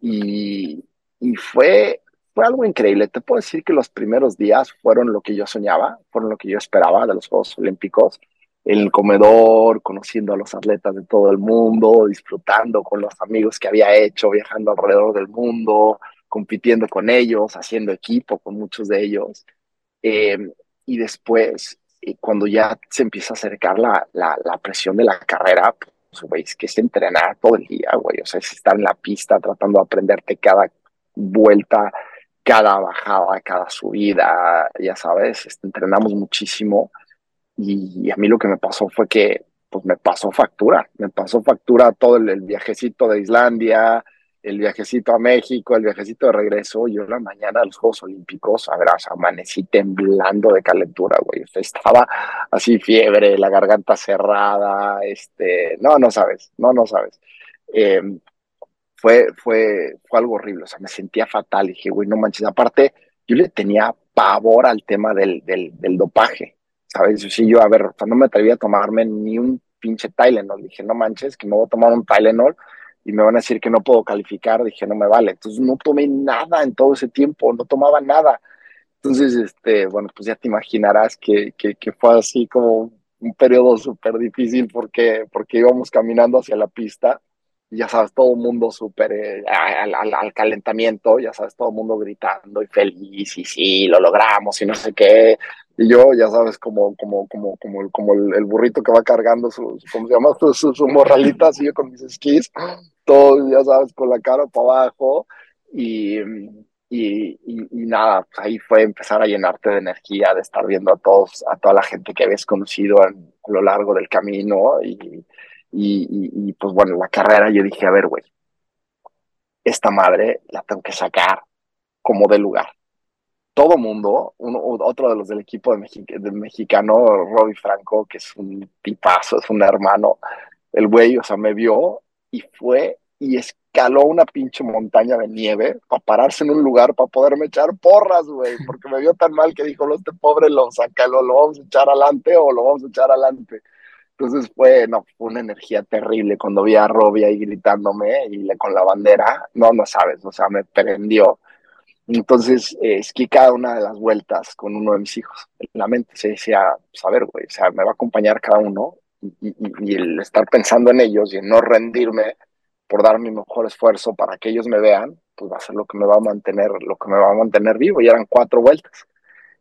[SPEAKER 3] y, y fue, fue algo increíble. Te puedo decir que los primeros días fueron lo que yo soñaba, fueron lo que yo esperaba de los Juegos Olímpicos. En el comedor, conociendo a los atletas de todo el mundo, disfrutando con los amigos que había hecho, viajando alrededor del mundo, compitiendo con ellos, haciendo equipo con muchos de ellos. Eh, y después, cuando ya se empieza a acercar la, la, la presión de la carrera, pues, güey, es que es entrenar todo el día, güey. O sea, es estar en la pista tratando de aprenderte cada vuelta, cada bajada, cada subida, ya sabes, este, entrenamos muchísimo y a mí lo que me pasó fue que pues me pasó factura, me pasó factura todo el, viajecito de Islandia, el viajecito a México, el viajecito de regreso, yo la mañana de los Juegos Olímpicos, a ver, o sea, amanecí temblando de calentura, güey, estaba así fiebre, la garganta cerrada, este, no, no sabes, no, no sabes. Eh, fue, fue, fue algo horrible, o sea, me sentía fatal, dije, güey, no manches, aparte, yo le tenía pavor al tema del, del, del dopaje, ¿sabes? Sí, yo, a ver, o sea, no me atrevía a tomarme ni un pinche Tylenol, dije, no manches, que me voy a tomar un Tylenol y me van a decir que no puedo calificar, dije, no me vale, entonces no tomé nada en todo ese tiempo, no tomaba nada, entonces, este, bueno, pues ya te imaginarás que, que, que fue así como un periodo súper difícil porque, porque íbamos caminando hacia la pista ya sabes, todo el mundo súper eh, al, al, calentamiento, ya sabes, todo el mundo gritando y feliz y sí, lo logramos y no sé qué. Yo, ya sabes, como, como, como, como, como el, burrito que va cargando su, ¿cómo se llama? Su, su, con mis esquís, todo, ya sabes, con la cara para abajo y, y, y, nada, ahí fue empezar a llenarte de energía, de estar viendo a todos, a toda la gente que habías conocido a lo largo del camino y, y, pues bueno, la carrera yo dije, a ver, güey, esta madre la tengo que sacar como de lugar. Todo mundo, uno, otro de los del equipo de, mexicano, Robbie Franco, que es un tipazo, es un hermano, el güey, o sea, me vio y fue y escaló una pinche montaña de nieve para pararse en un lugar para poderme echar porras, güey, porque me vio tan mal que dijo, no, este pobre lo saca, lo, lo vamos a echar adelante o lo vamos a echar adelante. Entonces fue, no, fue una energía terrible cuando vi a Robbie ahí gritándome y le, con la bandera, no, no sabes, o sea, me prendió. Entonces, eh, es que cada una de las vueltas con uno de mis hijos la mente se decía, pues a ver, güey, o sea, me va a acompañar cada uno y, el estar pensando en ellos y en no rendirme por dar mi mejor esfuerzo para que ellos me vean, pues va a ser lo que me va a mantener, lo que me va a mantener vivo. Y eran cuatro vueltas.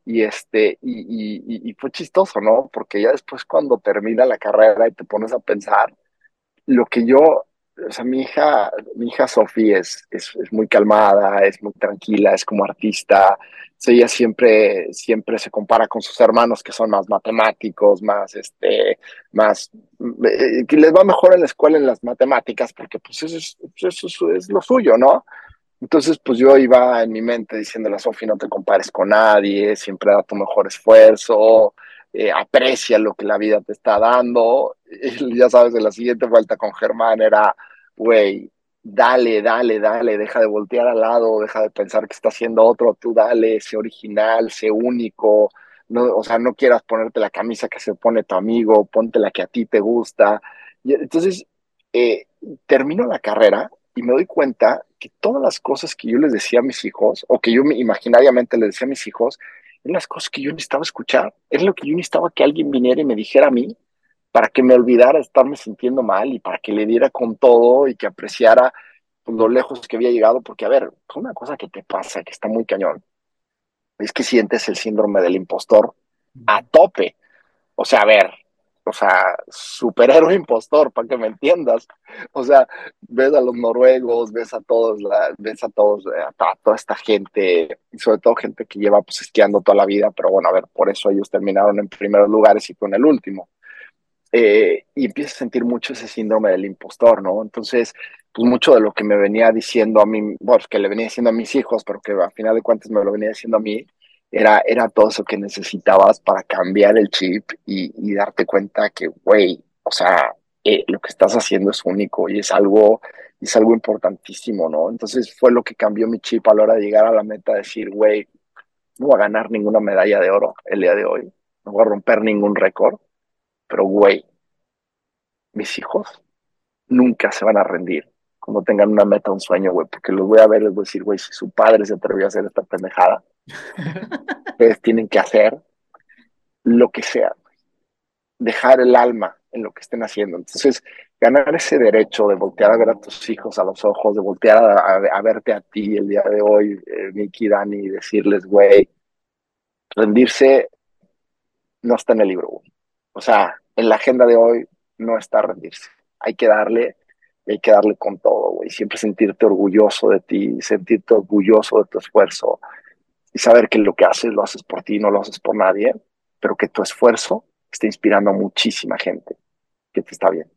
[SPEAKER 3] Y este, y, y fue chistoso, ¿no? Porque ya después cuando termina la carrera y te pones a pensar, lo que yo o sea, mi hija, mi hija Sofía es, es, muy calmada, es muy tranquila, es como artista. ella siempre, siempre se compara con sus hermanos que son más matemáticos, más, este, más, eh, que les va mejor en la escuela en las matemáticas, porque pues eso es, eso es lo suyo, ¿no? Entonces, pues yo iba en mi mente diciéndole a Sofía, no te compares con nadie, siempre da tu mejor esfuerzo, eh, aprecia lo que la vida te está dando. Y ya sabes, en la siguiente vuelta con Germán era, güey, dale, dale, dale, deja de voltear al lado, deja de pensar que está haciendo otro, tú dale, sé original, sé único, no, o sea, no quieras ponerte la camisa que se pone tu amigo, ponte la que a ti te gusta. Y entonces, eh, termino la carrera y me doy cuenta que todas las cosas que yo les decía a mis hijos, o que yo imaginariamente les decía a mis hijos, eran las cosas que yo necesitaba escuchar, era lo que yo necesitaba que alguien viniera y me dijera a mí, para que me olvidara estarme sintiendo mal y para que le diera con todo y que apreciara pues, lo lejos que había llegado, porque a ver, una cosa que te pasa, que está muy cañón, es que sientes el síndrome del impostor a tope. O sea, a ver, o sea, superhéroe impostor, para que me entiendas. O sea, ves a los noruegos, ves a todos, la, ves a todos, eh, a, toda esta gente, y sobre todo gente que lleva pues esquiando toda la vida, pero bueno, a ver, por eso ellos terminaron en primeros lugares y tú en el último. Eh, y empiezas a sentir mucho ese síndrome del impostor, ¿no? Entonces, pues mucho de lo que me venía diciendo a mí, bueno, que le venía diciendo a mis hijos, pero que a final de cuentas me lo venía diciendo a mí, era, era todo eso que necesitabas para cambiar el chip y, darte cuenta que, güey, o sea, eh, lo que estás haciendo es único y es algo, es algo importantísimo, ¿no? Entonces fue lo que cambió mi chip a la hora de llegar a la meta, decir, güey, no voy a ganar ninguna medalla de oro el día de hoy, no voy a romper ningún récord, pero, güey, mis hijos nunca se van a rendir cuando tengan una meta, un sueño, güey, porque los voy a ver, les voy a decir, güey, si su padre se atrevió a hacer esta pendejada, ustedes tienen que hacer lo que sea, dejar el alma en lo que estén haciendo. Entonces, ganar ese derecho de voltear a ver a tus hijos a los ojos, de voltear a, verte a ti el día de hoy, eh, Miki, Dani, y decirles, güey, rendirse no está en el libro, güey. O sea, en la agenda de hoy no está rendirse. Hay que darle, hay que darle con todo, güey. Siempre sentirte orgulloso de ti, sentirte orgulloso de tu esfuerzo y saber que lo que haces lo haces por ti, no lo haces por nadie, pero que tu esfuerzo está inspirando muchísima gente que te está bien.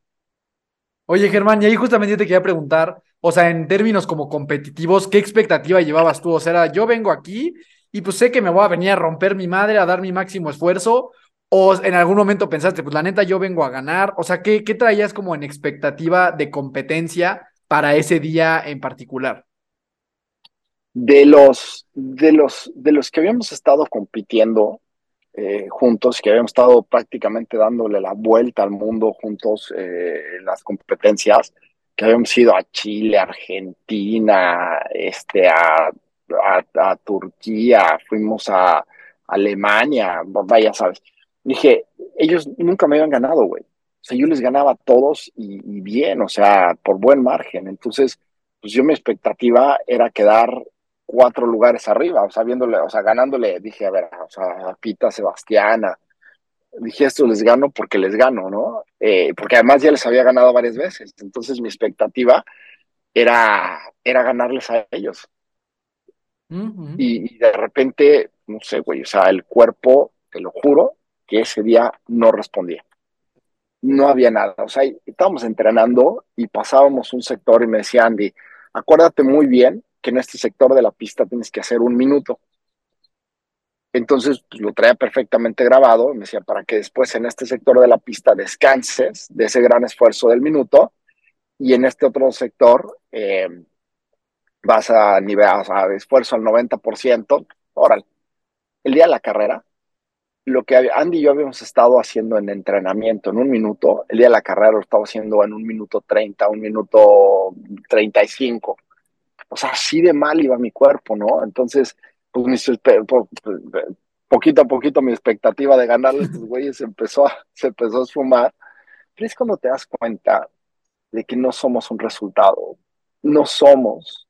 [SPEAKER 2] Oye, Germán, y ahí justamente te quería preguntar, o sea, en términos como competitivos, ¿qué expectativa llevabas tú? O sea, yo vengo aquí y pues sé que me voy a venir a romper mi madre, a dar mi máximo esfuerzo, ¿O en algún momento pensaste, pues la neta yo vengo a ganar? O sea, ¿qué, qué traías como en expectativa de competencia para ese día en particular?
[SPEAKER 3] De los, de los, de los que habíamos estado compitiendo eh, juntos, que habíamos estado prácticamente dándole la vuelta al mundo juntos eh, en las competencias, que habíamos ido a Chile, Argentina, este, a, a Turquía, fuimos a Alemania, vaya, sabes dije, ellos nunca me habían ganado, güey. O sea, yo les ganaba a todos y, bien, o sea, por buen margen. Entonces, pues yo mi expectativa era quedar cuatro lugares arriba, o sea, viéndole, o sea, ganándole, dije, a ver, o sea, a Pita, Sebastiana, dije, esto les gano porque les gano, ¿no? Eh, porque además ya les había ganado varias veces, entonces mi expectativa era, era ganarles a ellos. y, y, de repente, no sé, güey, o sea, el cuerpo, te lo juro, que ese día no respondía. No había nada. O sea, estábamos entrenando y pasábamos un sector y me decía Andy, acuérdate muy bien que en este sector de la pista tienes que hacer un minuto. Entonces pues, lo traía perfectamente grabado. Me decía, para que después en este sector de la pista descanses de ese gran esfuerzo del minuto y en este otro sector eh, vas a nivel, a esfuerzo al 90%. Órale. El día de la carrera lo que Andy y yo habíamos estado haciendo en entrenamiento en un minuto, el día de la carrera lo estaba haciendo en un minuto 30, un minuto 35. O sea, así de mal iba mi cuerpo, ¿no? Entonces, pues poquito a poquito mi expectativa de ganarle a estos güeyes empezó a, se empezó a esfumar. es cuando te das cuenta de que no somos un resultado, no somos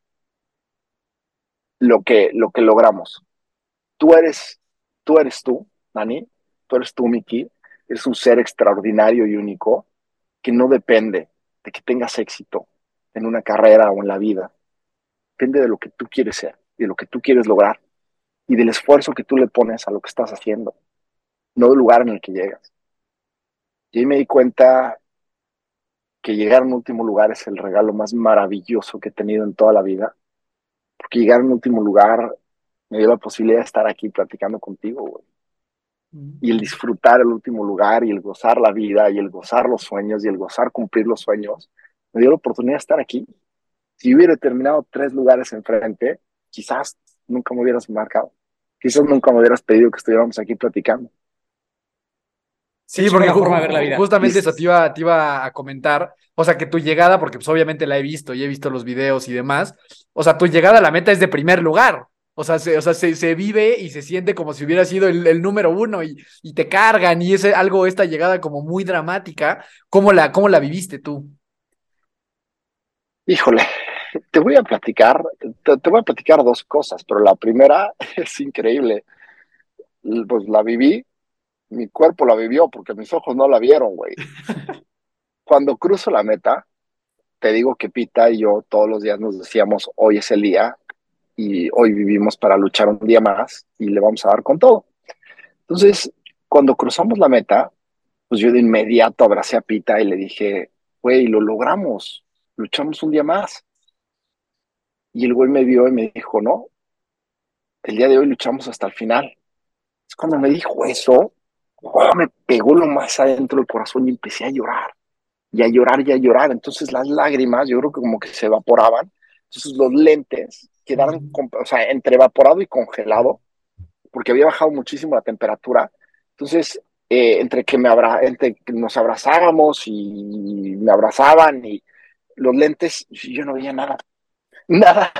[SPEAKER 3] lo que, lo que logramos. Tú eres, tú eres tú, Dani, tú eres tú, Miki, eres un ser extraordinario y único que no depende de que tengas éxito en una carrera o en la vida. Depende de lo que tú quieres ser, de lo que tú quieres lograr y del esfuerzo que tú le pones a lo que estás haciendo, no del lugar en el que llegas. Y ahí me di cuenta que llegar en último lugar es el regalo más maravilloso que he tenido en toda la vida, porque llegar en último lugar me dio la posibilidad de estar aquí platicando contigo, güey. Y el disfrutar el último lugar y el gozar la vida y el gozar los sueños y el gozar cumplir los sueños, me dio la oportunidad de estar aquí. Si hubiera terminado tres lugares enfrente, quizás nunca me hubieras marcado. Quizás nunca me hubieras pedido que estuviéramos aquí platicando.
[SPEAKER 2] Sí, porque justamente eso te iba, te iba a comentar. O sea, que tu llegada, porque pues obviamente la he visto y he visto los videos y demás. O sea, tu llegada a la meta es de primer lugar. O sea, se, o sea, se, vive y se siente como si hubiera sido el, número uno y, y, te cargan y es algo, esta llegada como muy dramática. ¿Cómo la, cómo la viviste tú?
[SPEAKER 3] Híjole, te voy a platicar, te, voy a platicar dos cosas, pero la primera es increíble. Pues la viví, mi cuerpo la vivió porque mis ojos no la vieron, güey. Cuando cruzo la meta, te digo que Pita y yo todos los días nos decíamos, hoy es el día y hoy vivimos para luchar un día más y le vamos a dar con todo. Entonces, cuando cruzamos la meta, pues yo de inmediato abracé a Pita y le dije, güey, lo logramos, luchamos un día más. Y el güey me vio y me dijo, no, el día de hoy luchamos hasta el final. Es cuando me dijo eso, me pegó lo más adentro del corazón y empecé a llorar. Y a llorar y a llorar. Entonces las lágrimas, yo creo que como que se evaporaban. Entonces los lentes quedaron, o sea, entre evaporado y congelado, porque había bajado muchísimo la temperatura. Entonces, eh, entre que me abra, entre que nos abrazábamos y me abrazaban y los lentes, yo no veía nada nada.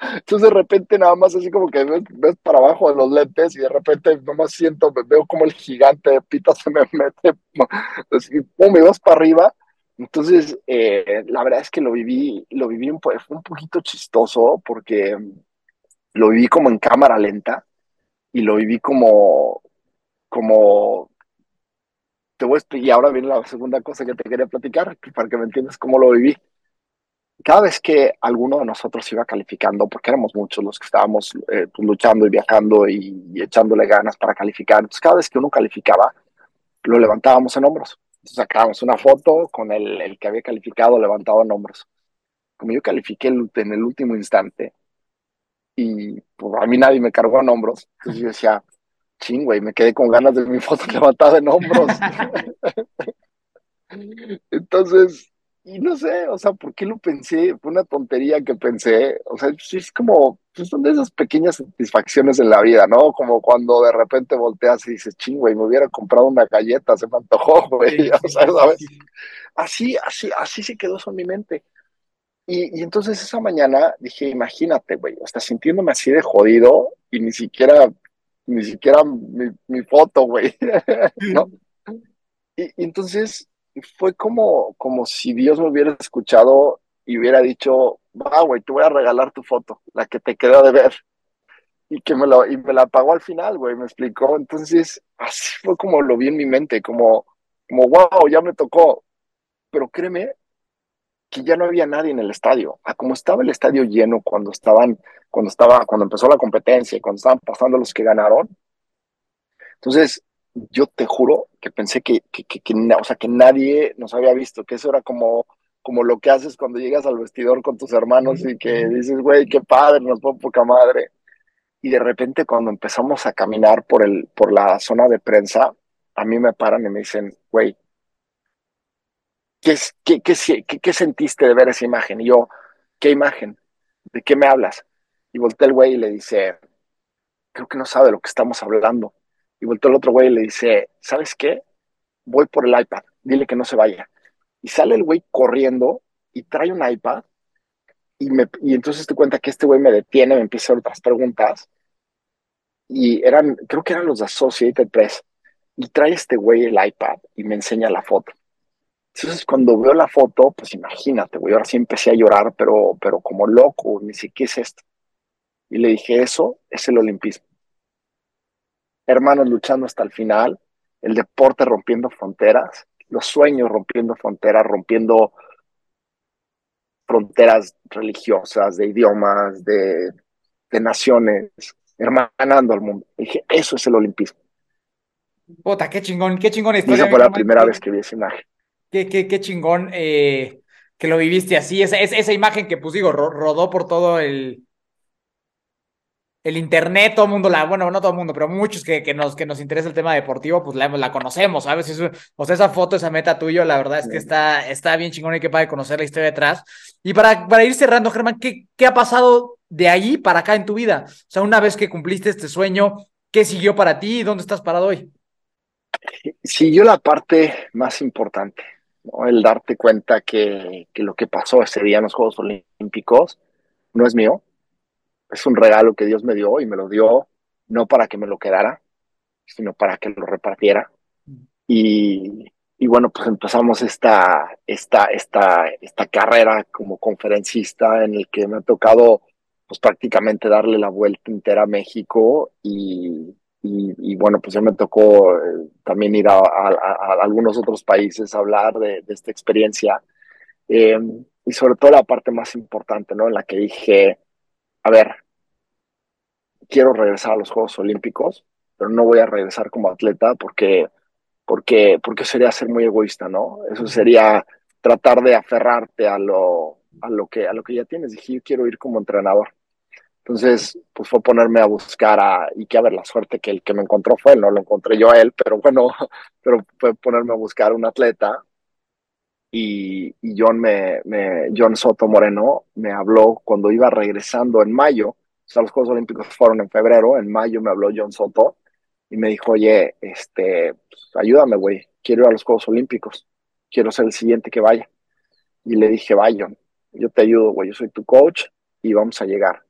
[SPEAKER 3] Entonces de repente nada más así como que ves, para abajo de los lentes y de repente nomás siento, veo como el gigante de pita se me mete, así, pum, me vas para arriba. Entonces, eh, la verdad es que lo viví, lo viví un, fue un poquito chistoso porque lo viví como en cámara lenta y lo viví como, como, te voy a explicar, y ahora viene la segunda cosa que te quería platicar, para que me entiendas cómo lo viví cada vez que alguno de nosotros iba calificando, porque éramos muchos los que estábamos eh, pues, luchando y viajando y, echándole ganas para calificar, entonces cada vez que uno calificaba, lo levantábamos en hombros. Entonces sacábamos una foto con el, el que había calificado levantado en hombros. Como yo califiqué en el último instante y pues, a mí nadie me cargó en hombros, entonces yo decía, ching, güey, me quedé con ganas de mi foto levantada en hombros. entonces, y no sé, o sea, ¿por qué lo pensé? Fue una tontería que pensé. O sea, es como, pues son de esas pequeñas satisfacciones en la vida, ¿no? Como cuando de repente volteas y dices, ching, güey, me hubiera comprado una galleta, se me antojó, güey. o sea, ¿sabes? Así, así, así se quedó eso en mi mente. Y, y entonces esa mañana dije, imagínate, güey, hasta sintiéndome así de jodido y ni siquiera, ni siquiera mi, mi foto, güey, ¿no? Y, y entonces fue como, como si Dios me hubiera escuchado y hubiera dicho, va, güey, te voy a regalar tu foto, la que te quedó de ver. Y que me, lo, y me la pagó al final, güey, me explicó. Entonces, así fue como lo vi en mi mente, como, como, wow, ya me tocó. Pero créeme que ya no había nadie en el estadio. A como estaba el estadio lleno cuando estaban, cuando estaba, cuando empezó la competencia cuando estaban pasando los que ganaron. Entonces, yo te juro que pensé que, que, que, o sea, que nadie nos había visto, que eso era como, como lo que haces cuando llegas al vestidor con tus hermanos y que dices, güey, qué padre, nos fue poca madre. Y de repente cuando empezamos a caminar por, el, por la zona de prensa, a mí me paran y me dicen, güey, ¿qué, qué, qué, qué, sentiste de ver esa imagen? Y yo, ¿qué imagen? ¿De qué me hablas? Y volteé el güey y le dice, creo que no sabe de lo que estamos hablando. Y volteó el otro güey y le dice, ¿sabes qué? Voy por el iPad, dile que no se vaya. Y sale el güey corriendo y trae un iPad y, me, y entonces te cuenta que este güey me detiene, me empieza a hacer otras preguntas y eran, creo que eran los de Associated Press. Y trae este güey el iPad y me enseña la foto. Entonces, cuando veo la foto, pues imagínate, güey, ahora sí empecé a llorar, pero, pero como loco, ni qué es esto. Y le dije, eso es el olimpismo. Hermanos luchando hasta el final, el deporte rompiendo fronteras, los sueños rompiendo fronteras, rompiendo fronteras religiosas, de idiomas, de, de naciones, hermanando al mundo. Y dije, eso es el olimpismo.
[SPEAKER 1] Puta, qué chingón, qué chingón
[SPEAKER 3] Y esa fue la primera vez que vi esa imagen.
[SPEAKER 1] Qué, qué, qué chingón eh, que lo viviste así. Esa, esa imagen que, pues digo, rodó por todo el, el internet, todo el mundo la, bueno, no todo el mundo, pero muchos que, que, nos, que nos interesa el tema deportivo, pues la, la conocemos, ¿sabes? o sea, esa foto, esa meta tuyo, la verdad es que está, está bien chingón y que para conocer la historia detrás. Y para, para ir cerrando, Germán, ¿qué, ¿qué ha pasado de ahí para acá en tu vida? O sea, una vez que cumpliste este sueño, ¿qué siguió para ti y dónde estás parado hoy?
[SPEAKER 3] Siguió la parte más importante, ¿no? el darte cuenta que, que lo que pasó ese día en los Juegos Olímpicos no es mío, es un regalo que Dios me dio y me lo dio no para que me lo quedara, sino para que lo repartiera. Y, y bueno, pues empezamos esta, esta, esta, esta carrera como conferencista en el que me ha tocado pues prácticamente darle la vuelta entera a México y, y, bueno, pues ya me tocó eh, también ir a, algunos otros países a hablar de, de esta experiencia. Eh, y sobre todo la parte más importante, ¿no? En la que dije, a ver, quiero regresar a los Juegos Olímpicos, pero no voy a regresar como atleta porque, porque, porque sería ser muy egoísta, ¿no? Eso sería tratar de aferrarte a lo, a lo, que, a lo que ya tienes. Dije, yo quiero ir como entrenador. Entonces, pues fue ponerme a buscar a, y que a ver, la suerte que el que me encontró fue él, no lo encontré yo a él, pero bueno, pero fue ponerme a buscar un atleta y, y John, me, me, John Soto Moreno me habló cuando iba regresando en mayo, o sea, los Juegos Olímpicos fueron en febrero, en mayo me habló John Soto y me dijo, oye, este, pues, ayúdame, güey, quiero ir a los Juegos Olímpicos, quiero ser el siguiente que vaya. Y le dije, vaya, yo te ayudo, güey, yo soy tu coach y vamos a llegar.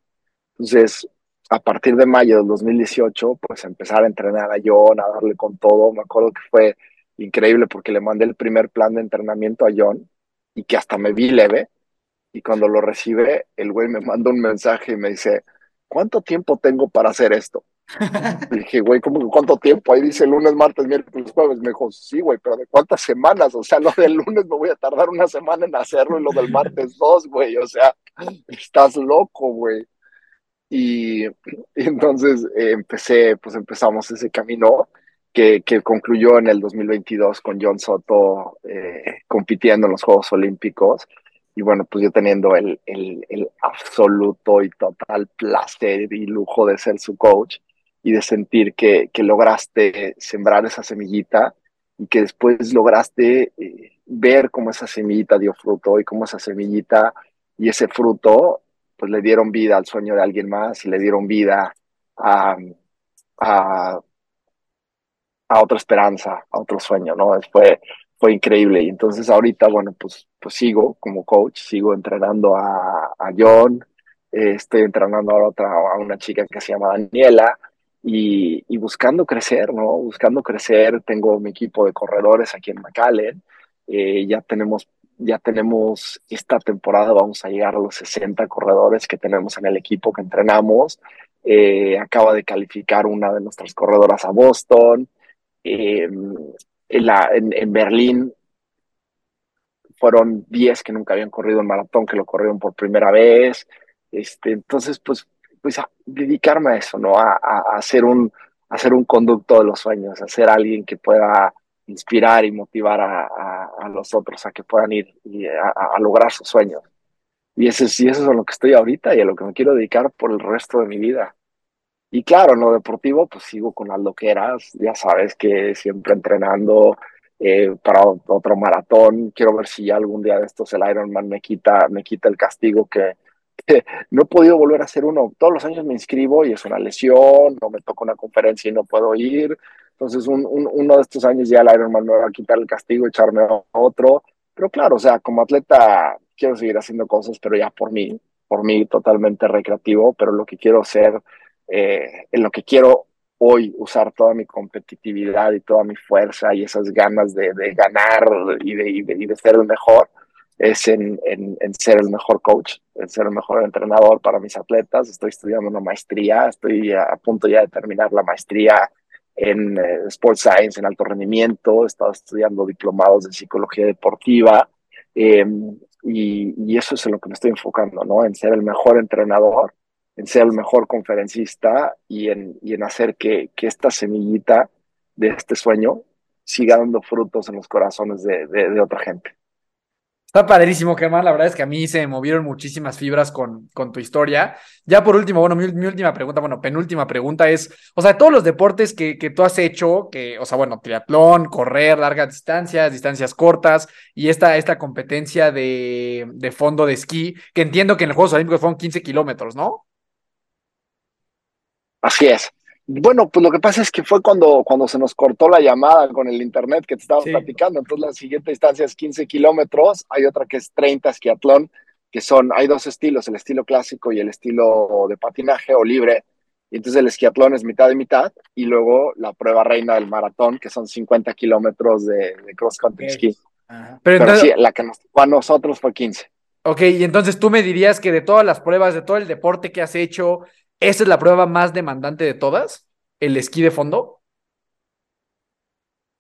[SPEAKER 3] Entonces, a partir de mayo del 2018, pues empezar a entrenar a John, a darle con todo. Me acuerdo que fue increíble porque le mandé el primer plan de entrenamiento a John y que hasta me vi leve. Y cuando lo recibe, el güey me manda un mensaje y me dice, ¿cuánto tiempo tengo para hacer esto? Y dije, güey, ¿cómo cuánto tiempo? Ahí dice lunes, martes, miércoles, jueves. Me dijo, sí, güey, pero ¿de cuántas semanas? O sea, lo del lunes me voy a tardar una semana en hacerlo y lo del martes dos, güey. O sea, estás loco, güey. Y, y entonces eh, empecé, pues empezamos ese camino que, concluyó en el 2022 con John Soto eh, compitiendo en los Juegos Olímpicos. Y bueno, pues yo teniendo el, el, absoluto y total placer y lujo de ser su coach y de sentir que, que lograste sembrar esa semillita y que después lograste eh, ver cómo esa semillita dio fruto y cómo esa semillita y ese fruto pues le dieron vida al sueño de alguien más y le dieron vida a a otra esperanza, a otro sueño, ¿no? Fue, fue increíble. Y entonces ahorita, bueno, pues, pues sigo como coach, sigo entrenando a, a John, eh, estoy entrenando a otra, a una chica que se llama Daniela, y, y, buscando crecer, ¿no? Buscando crecer, tengo mi equipo de corredores aquí en McAllen, eh, ya tenemos ya tenemos esta temporada, vamos a llegar a los 60 corredores que tenemos en el equipo que entrenamos. Eh, acaba de calificar una de nuestras corredoras a Boston. Eh, en, la, en, en, Berlín fueron 10 que nunca habían corrido en maratón, que lo corrieron por primera vez. Este, entonces, pues, pues a dedicarme a eso, ¿no? A, a, a ser un, a ser un conducto de los sueños, a ser alguien que pueda inspirar y motivar a, a, a los otros a que puedan ir y a, a, lograr sus sueños. Y eso, y eso es a lo que estoy ahorita y a lo que me quiero dedicar por el resto de mi vida. Y claro, en lo deportivo, pues sigo con las loqueras, ya sabes que siempre entrenando eh, para otro maratón. Quiero ver si algún día de estos el Ironman me quita, me quita el castigo que, que, no he podido volver a hacer uno. Todos los años me inscribo y es una lesión, no me toca una conferencia y no puedo ir. Entonces, un, un, uno de estos años ya el Ironman me va a quitar el castigo, echarme otro. Pero claro, o sea, como atleta quiero seguir haciendo cosas, pero ya por mí, por mí totalmente recreativo, pero lo que quiero ser eh, en lo que quiero hoy usar toda mi competitividad y toda mi fuerza y esas ganas de, ganar y de, ser el mejor es en, ser el mejor coach, en ser el mejor entrenador para mis atletas. Estoy estudiando una maestría, estoy a, punto ya de terminar la maestría en eh, Sports Science, en alto rendimiento, he estado estudiando diplomados de psicología deportiva y, y, eso es en lo que me estoy enfocando, ¿no? En ser el mejor entrenador en ser el mejor conferencista y en, y en hacer que, que, esta semillita de este sueño siga dando frutos en los corazones de, de, otra gente.
[SPEAKER 2] Está padrísimo, Germán. La verdad es que a mí se movieron muchísimas fibras con, con tu historia. Ya por último, bueno, mi, última pregunta, bueno, penúltima pregunta es, o sea, todos los deportes que, que, tú has hecho, que, o sea, bueno, triatlón, correr, largas distancias, distancias cortas y esta, esta competencia de, de fondo de esquí, que entiendo que en los Juegos Olímpicos fueron 15 kilómetros, ¿no?
[SPEAKER 3] Así es. Bueno, pues lo que pasa es que fue cuando, cuando se nos cortó la llamada con el internet que te estaba platicando. Entonces la siguiente distancia es 15 kilómetros, hay otra que es 30 esquiatlón, que son, hay dos estilos, el estilo clásico y el estilo de patinaje o libre. Y entonces el esquiatlón es mitad y mitad, y luego la prueba reina del maratón, que son 50 kilómetros de, cross country ski. Pero, sí, la que nos a nosotros fue 15.
[SPEAKER 2] Ok, y entonces tú me dirías que de todas las pruebas, de todo el deporte que has hecho, ¿Esa es la prueba más demandante de todas? ¿El esquí de fondo?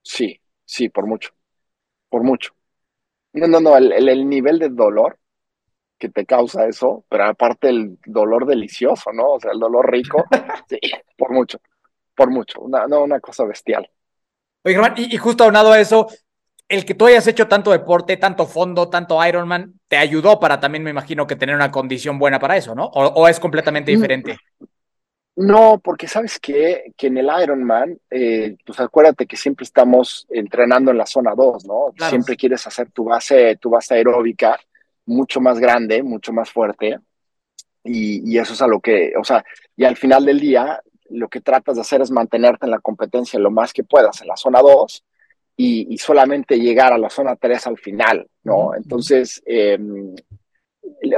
[SPEAKER 3] Sí, sí, por mucho. Por mucho. No, no, no, el, nivel de dolor que te causa eso, pero aparte el dolor delicioso, ¿no? O sea, el dolor rico, sí, por mucho, por mucho, una, no, una cosa bestial.
[SPEAKER 2] Oye, Germán, y, y, justo aunado a eso, el que tú hayas hecho tanto deporte, tanto fondo, tanto Ironman, te ayudó para también, me imagino, que tener una condición buena para eso, ¿no? ¿O, es completamente diferente?
[SPEAKER 3] No, porque sabes que, que en el Ironman, eh, pues acuérdate que siempre estamos entrenando en la zona 2, ¿no? Siempre quieres hacer tu base, tu base aeróbica mucho más grande, mucho más fuerte. Y, y eso es a lo que, o sea, y al final del día, lo que tratas de hacer es mantenerte en la competencia lo más que puedas en la zona 2 y, solamente llegar a la zona 3 al final, ¿no? Entonces, em,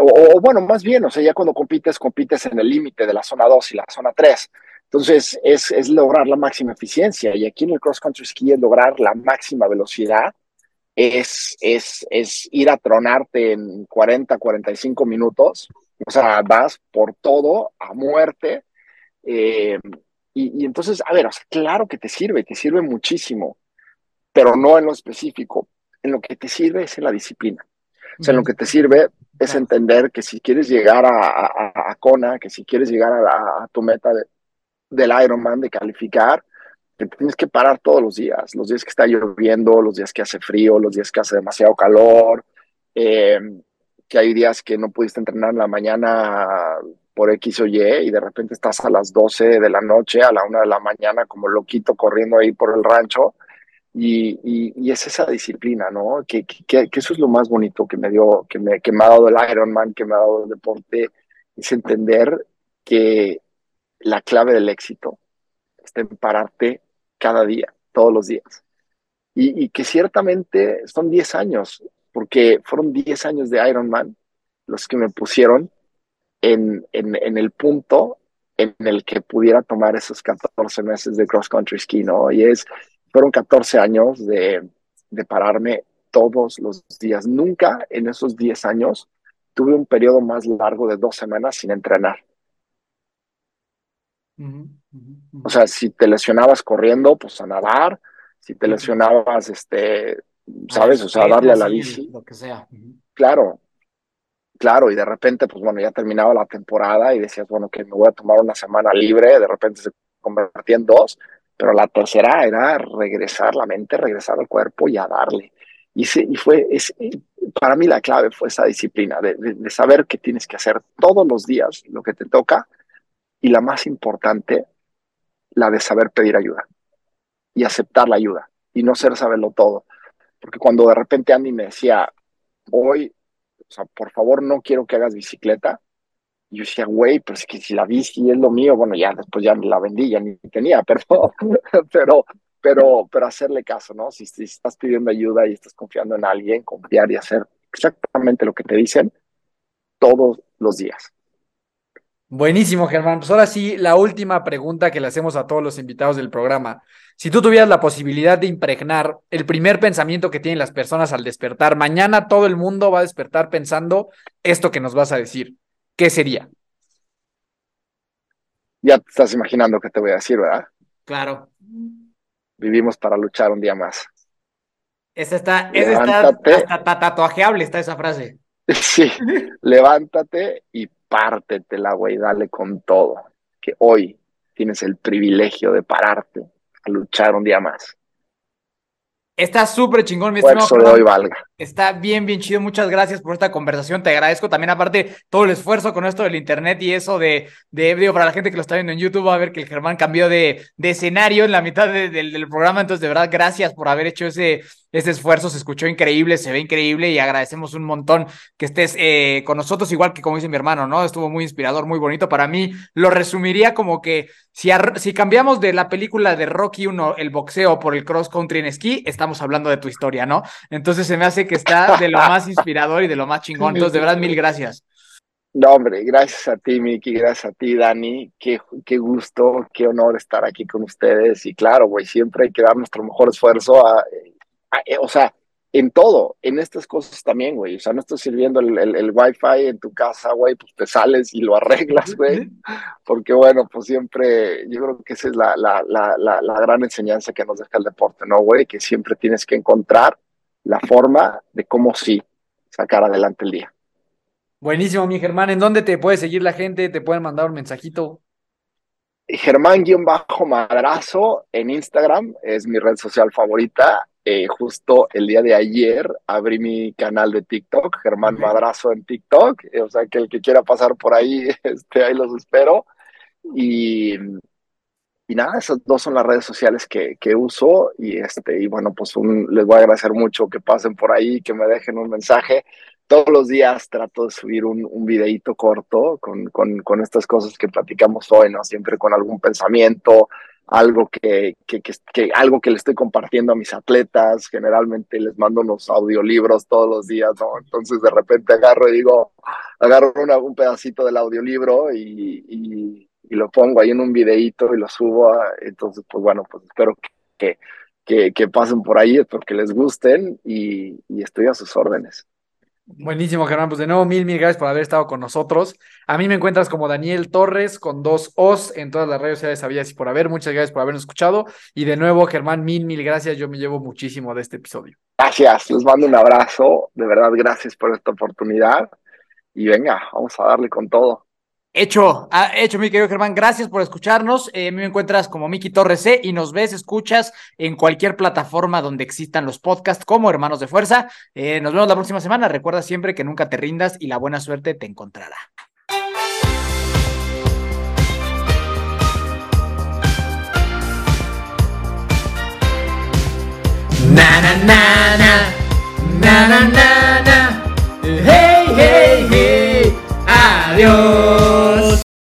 [SPEAKER 3] o, bueno, más bien, o sea, ya cuando compites, compites en el límite de la zona 2 y la zona 3. Entonces, es, es, lograr la máxima eficiencia. Y aquí en el cross country ski es lograr la máxima velocidad. Es, es, es ir a tronarte en 40, 45 minutos. O sea, vas por todo a muerte. Eh, y, y, entonces, a ver, o sea, claro que te sirve, te sirve muchísimo pero no en lo específico. En lo que te sirve es en la disciplina. O sea, en lo que te sirve es entender que si quieres llegar a, a, Kona, que si quieres llegar a, tu meta de, del Ironman, de calificar, te tienes que parar todos los días. Los días que está lloviendo, los días que hace frío, los días que hace demasiado calor, eh, que hay días que no pudiste entrenar en la mañana por X o Y y de repente estás a las 12 de la noche, a la 1 de la mañana como loquito corriendo ahí por el rancho y, y, es esa disciplina, ¿no? Que, que, eso es lo más bonito que me dio, que me, que me ha dado el Ironman, que me ha dado el deporte, es entender que la clave del éxito está en pararte cada día, todos los días. Y, y que ciertamente son 10 años, porque fueron 10 años de Ironman los que me pusieron en, en, en el punto en el que pudiera tomar esos 14 meses de cross country ski, ¿no? Y es fueron 14 años de, de pararme todos los días. Nunca en esos 10 años tuve un periodo más largo de dos semanas sin entrenar. O sea, si te lesionabas corriendo, pues a nadar, si te lesionabas, este, ¿sabes? O sea, darle a la bici.
[SPEAKER 2] Lo que sea.
[SPEAKER 3] Claro, claro, y de repente, pues bueno, ya terminaba la temporada y decías, bueno, que me voy a tomar una semana libre, de repente se convertía en dos, pero la tercera era regresar la mente, regresar al cuerpo y a darle. Y, y fue, para mí la clave fue esa disciplina, de, saber que tienes que hacer todos los días lo que te toca y la más importante, la de saber pedir ayuda y aceptar la ayuda y no ser saberlo todo. Porque cuando de repente Andy me decía, hoy, por favor no quiero que hagas bicicleta, y yo decía, güey, pero que si la bici es lo mío, bueno, ya después ya la vendí, ya ni tenía, pero, pero, pero, pero hacerle caso, ¿no? Si, si, estás pidiendo ayuda y estás confiando en alguien, confiar y hacer exactamente lo que te dicen todos los días.
[SPEAKER 1] Buenísimo, Germán. Pues ahora sí, la última pregunta que le hacemos a todos los invitados del programa. Si tú tuvieras la posibilidad de impregnar el primer pensamiento que tienen las personas al despertar, mañana todo el mundo va a despertar pensando esto que nos vas a decir. ¿Qué sería?
[SPEAKER 3] Ya te estás imaginando qué te voy a decir, ¿verdad?
[SPEAKER 1] Claro.
[SPEAKER 3] Vivimos para luchar un día más.
[SPEAKER 1] Esa está, esa está tatuajeable, está esa frase.
[SPEAKER 3] Sí, levántate y pártetela, güey, dale con todo. Que hoy tienes el privilegio de pararte a luchar un día más.
[SPEAKER 1] Está súper chingón, mi
[SPEAKER 3] estimado. de hoy valga.
[SPEAKER 1] Está bien, bien chido. Muchas gracias por esta conversación. Te agradezco también, aparte, todo el esfuerzo con esto del internet y eso de, de digo, para la gente que lo está viendo en YouTube, va a ver que el Germán cambió de, de escenario en la mitad del programa. Entonces, de verdad, gracias por haber hecho ese, ese esfuerzo. Se escuchó increíble, se ve increíble y agradecemos un montón que estés eh, con nosotros, igual que como dice mi hermano, ¿no? Estuvo muy inspirador, muy bonito. Para mí, lo resumiría como que si, si cambiamos de la película de Rocky 1, el boxeo, por el cross country en esquí, estamos hablando de tu historia, ¿no? Entonces, se me hace que está de lo más inspirador y de lo más chingón. Entonces, de verdad, mil gracias.
[SPEAKER 3] No, hombre, gracias a ti, Miki, gracias a ti, Dani. Qué, qué gusto, qué honor estar aquí con ustedes. Y claro, güey, siempre hay que dar nuestro mejor esfuerzo a, eh, o sea, en todo, en estas cosas también, güey. O sea, no estás sirviendo el, el, el wifi en tu casa, güey, pues te sales y lo arreglas, güey. Porque bueno, pues siempre, yo creo que esa es la, la, la, la, gran enseñanza que nos deja el deporte, ¿no, güey? Que siempre tienes que encontrar la forma de cómo sí sacar adelante el día.
[SPEAKER 1] Buenísimo, mi Germán. ¿En dónde te puede seguir la gente? ¿Te pueden mandar un mensajito?
[SPEAKER 3] Germán-Madrazo en Instagram es mi red social favorita. Eh, justo el día de ayer abrí mi canal de TikTok, Germán Madrazo en TikTok. o sea que el que quiera pasar por ahí, este, ahí los espero. Y, y nada, esas dos son las redes sociales que, que uso. Y, este, y bueno, pues les voy a agradecer mucho que pasen por ahí, que me dejen un mensaje todos los días trato de subir un, un corto con, con, con, estas cosas que platicamos hoy, ¿no? Siempre con algún pensamiento, algo que, que, que, algo que le estoy compartiendo a mis atletas. Generalmente les mando unos audiolibros todos los días, ¿no? Entonces de repente agarro y digo, agarro un pedacito del audiolibro y, y, y, lo pongo ahí en un videíto y lo subo. entonces, pues bueno, pues espero que, que, que pasen por ahí, espero que les gusten y, y estoy a sus órdenes.
[SPEAKER 1] Buenísimo, Germán. Pues de nuevo, mil, mil gracias por haber estado con nosotros. A mí me encuentras como Daniel Torres con dos O's en todas las redes sociales, sabías y por haber. Muchas gracias por habernos escuchado. Y de nuevo, Germán, mil, mil gracias. Yo me llevo muchísimo de este episodio.
[SPEAKER 3] Gracias, les mando un abrazo. De verdad, gracias por esta oportunidad. Y venga, vamos a darle con todo.
[SPEAKER 1] Hecho, hecho, mi querido Germán. Gracias por escucharnos. Eh, me encuentras como Miki Torres C y nos ves, escuchas en cualquier plataforma donde existan los podcasts como Hermanos de Fuerza. Eh, nos vemos la próxima semana. Recuerda siempre que nunca te rindas y la buena suerte te encontrará. Na na na na na na na, na. hey hey hey adiós